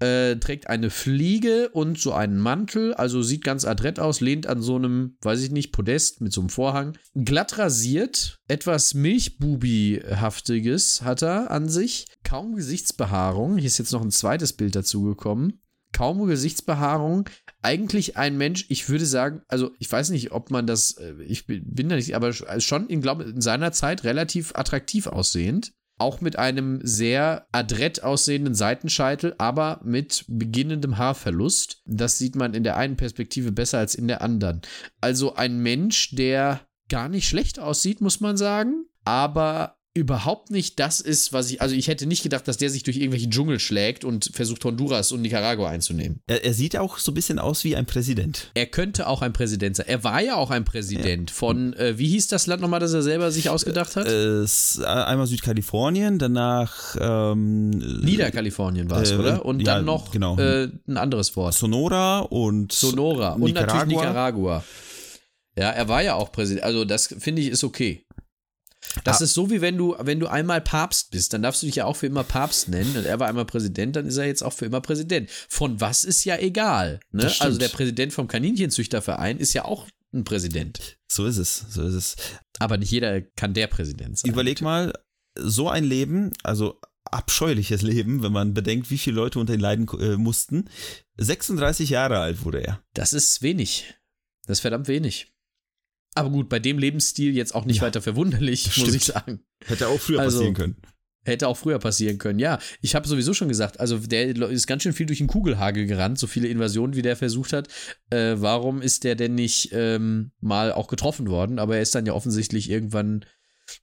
äh, trägt eine Fliege und so einen Mantel, also sieht ganz adrett aus, lehnt an so einem, weiß ich nicht, Podest mit so einem Vorhang. Glatt rasiert, etwas Milchbubi-haftiges hat er an sich. Kaum Gesichtsbehaarung. Hier ist jetzt noch ein zweites Bild dazugekommen. Kaum Gesichtsbehaarung. Eigentlich ein Mensch, ich würde sagen, also ich weiß nicht, ob man das, äh, ich bin da nicht, aber schon in, glaube in seiner Zeit relativ attraktiv aussehend auch mit einem sehr adrett aussehenden Seitenscheitel, aber mit beginnendem Haarverlust. Das sieht man in der einen Perspektive besser als in der anderen. Also ein Mensch, der gar nicht schlecht aussieht, muss man sagen, aber überhaupt nicht das ist, was ich, also ich hätte nicht gedacht, dass der sich durch irgendwelche Dschungel schlägt und versucht Honduras und Nicaragua einzunehmen. Er, er sieht auch so ein bisschen aus wie ein Präsident. Er könnte auch ein Präsident sein. Er war ja auch ein Präsident ja. von, äh, wie hieß das Land nochmal, das er selber sich ausgedacht hat? Äh, äh einmal Südkalifornien, danach ähm, Niederkalifornien war es, äh, oder? Und ja, dann noch genau. Äh, ein anderes Wort. Sonora und Sonora und Nicaragua. natürlich Nicaragua. Ja, er war ja auch Präsident. Also das finde ich ist okay. Das ah. ist so wie wenn du, wenn du einmal Papst bist, dann darfst du dich ja auch für immer Papst nennen. Und er war einmal Präsident, dann ist er jetzt auch für immer Präsident. Von was ist ja egal. Ne? Also der Präsident vom Kaninchenzüchterverein ist ja auch ein Präsident. So ist es, so ist es. Aber nicht jeder kann der Präsident sein. Überleg mal, so ein Leben, also abscheuliches Leben, wenn man bedenkt, wie viele Leute unter ihn leiden äh, mussten. 36 Jahre alt wurde er. Das ist wenig. Das ist verdammt wenig. Aber gut, bei dem Lebensstil jetzt auch nicht ja, weiter verwunderlich, muss ich sagen. Hätte auch früher also, passieren können. Hätte auch früher passieren können, ja. Ich habe sowieso schon gesagt, also der ist ganz schön viel durch den Kugelhagel gerannt, so viele Invasionen, wie der versucht hat. Äh, warum ist der denn nicht ähm, mal auch getroffen worden? Aber er ist dann ja offensichtlich irgendwann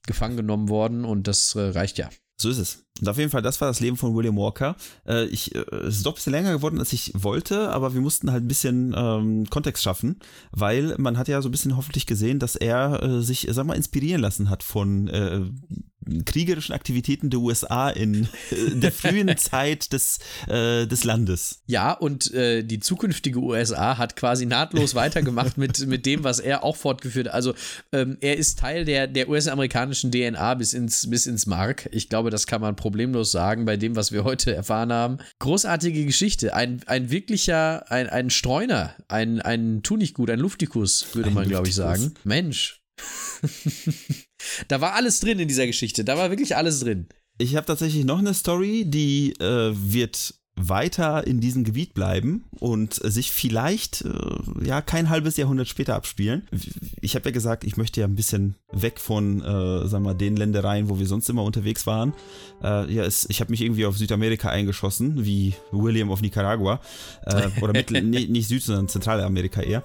gefangen genommen worden und das äh, reicht ja. So ist es. Und auf jeden Fall, das war das Leben von William Walker. Äh, ich, äh, es ist doch ein bisschen länger geworden, als ich wollte, aber wir mussten halt ein bisschen ähm, Kontext schaffen, weil man hat ja so ein bisschen hoffentlich gesehen, dass er äh, sich, sag mal, inspirieren lassen hat von äh, kriegerischen Aktivitäten der USA in äh, der frühen (laughs) Zeit des, äh, des Landes. Ja, und äh, die zukünftige USA hat quasi nahtlos (laughs) weitergemacht mit, mit dem, was er auch fortgeführt hat. Also ähm, er ist Teil der, der US-amerikanischen DNA bis ins, bis ins Mark. Ich glaube, das kann man problemlos sagen bei dem, was wir heute erfahren haben. Großartige Geschichte. Ein, ein wirklicher, ein, ein Streuner, ein, ein Tunichtgut, ein Luftikus, würde ein man, glaube ich, sagen. Mensch. (laughs) da war alles drin in dieser Geschichte. Da war wirklich alles drin. Ich habe tatsächlich noch eine Story, die äh, wird weiter in diesem Gebiet bleiben und sich vielleicht äh, ja kein halbes Jahrhundert später abspielen. Ich habe ja gesagt, ich möchte ja ein bisschen weg von, äh, sagen wir, den Ländereien, wo wir sonst immer unterwegs waren. Äh, ja, es, ich habe mich irgendwie auf Südamerika eingeschossen, wie William of Nicaragua. Äh, oder Mittel, (laughs) nee, nicht Süd, sondern Zentralamerika eher.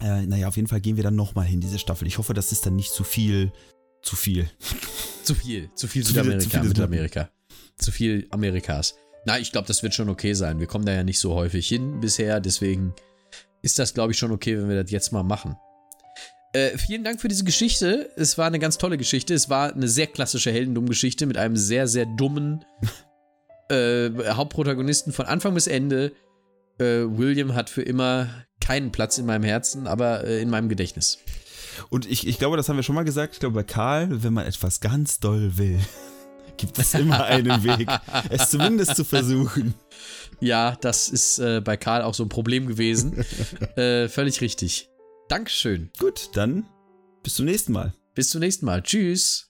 Äh, naja, auf jeden Fall gehen wir dann nochmal hin, diese Staffel. Ich hoffe, das ist dann nicht zu viel. Zu viel. Zu viel. Zu viel Südamerika, zu viel Mittelamerika. Zu viel Amerikas. Na, ich glaube, das wird schon okay sein. Wir kommen da ja nicht so häufig hin bisher, deswegen ist das, glaube ich, schon okay, wenn wir das jetzt mal machen. Äh, vielen Dank für diese Geschichte. Es war eine ganz tolle Geschichte. Es war eine sehr klassische Heldendumm-Geschichte mit einem sehr, sehr dummen (laughs) äh, Hauptprotagonisten von Anfang bis Ende. Äh, William hat für immer keinen Platz in meinem Herzen, aber äh, in meinem Gedächtnis. Und ich, ich glaube, das haben wir schon mal gesagt. Ich glaube, bei Karl, wenn man etwas ganz doll will, gibt es immer einen Weg, es zumindest zu versuchen. Ja, das ist äh, bei Karl auch so ein Problem gewesen. (laughs) äh, völlig richtig. Dankeschön. Gut, dann bis zum nächsten Mal. Bis zum nächsten Mal. Tschüss.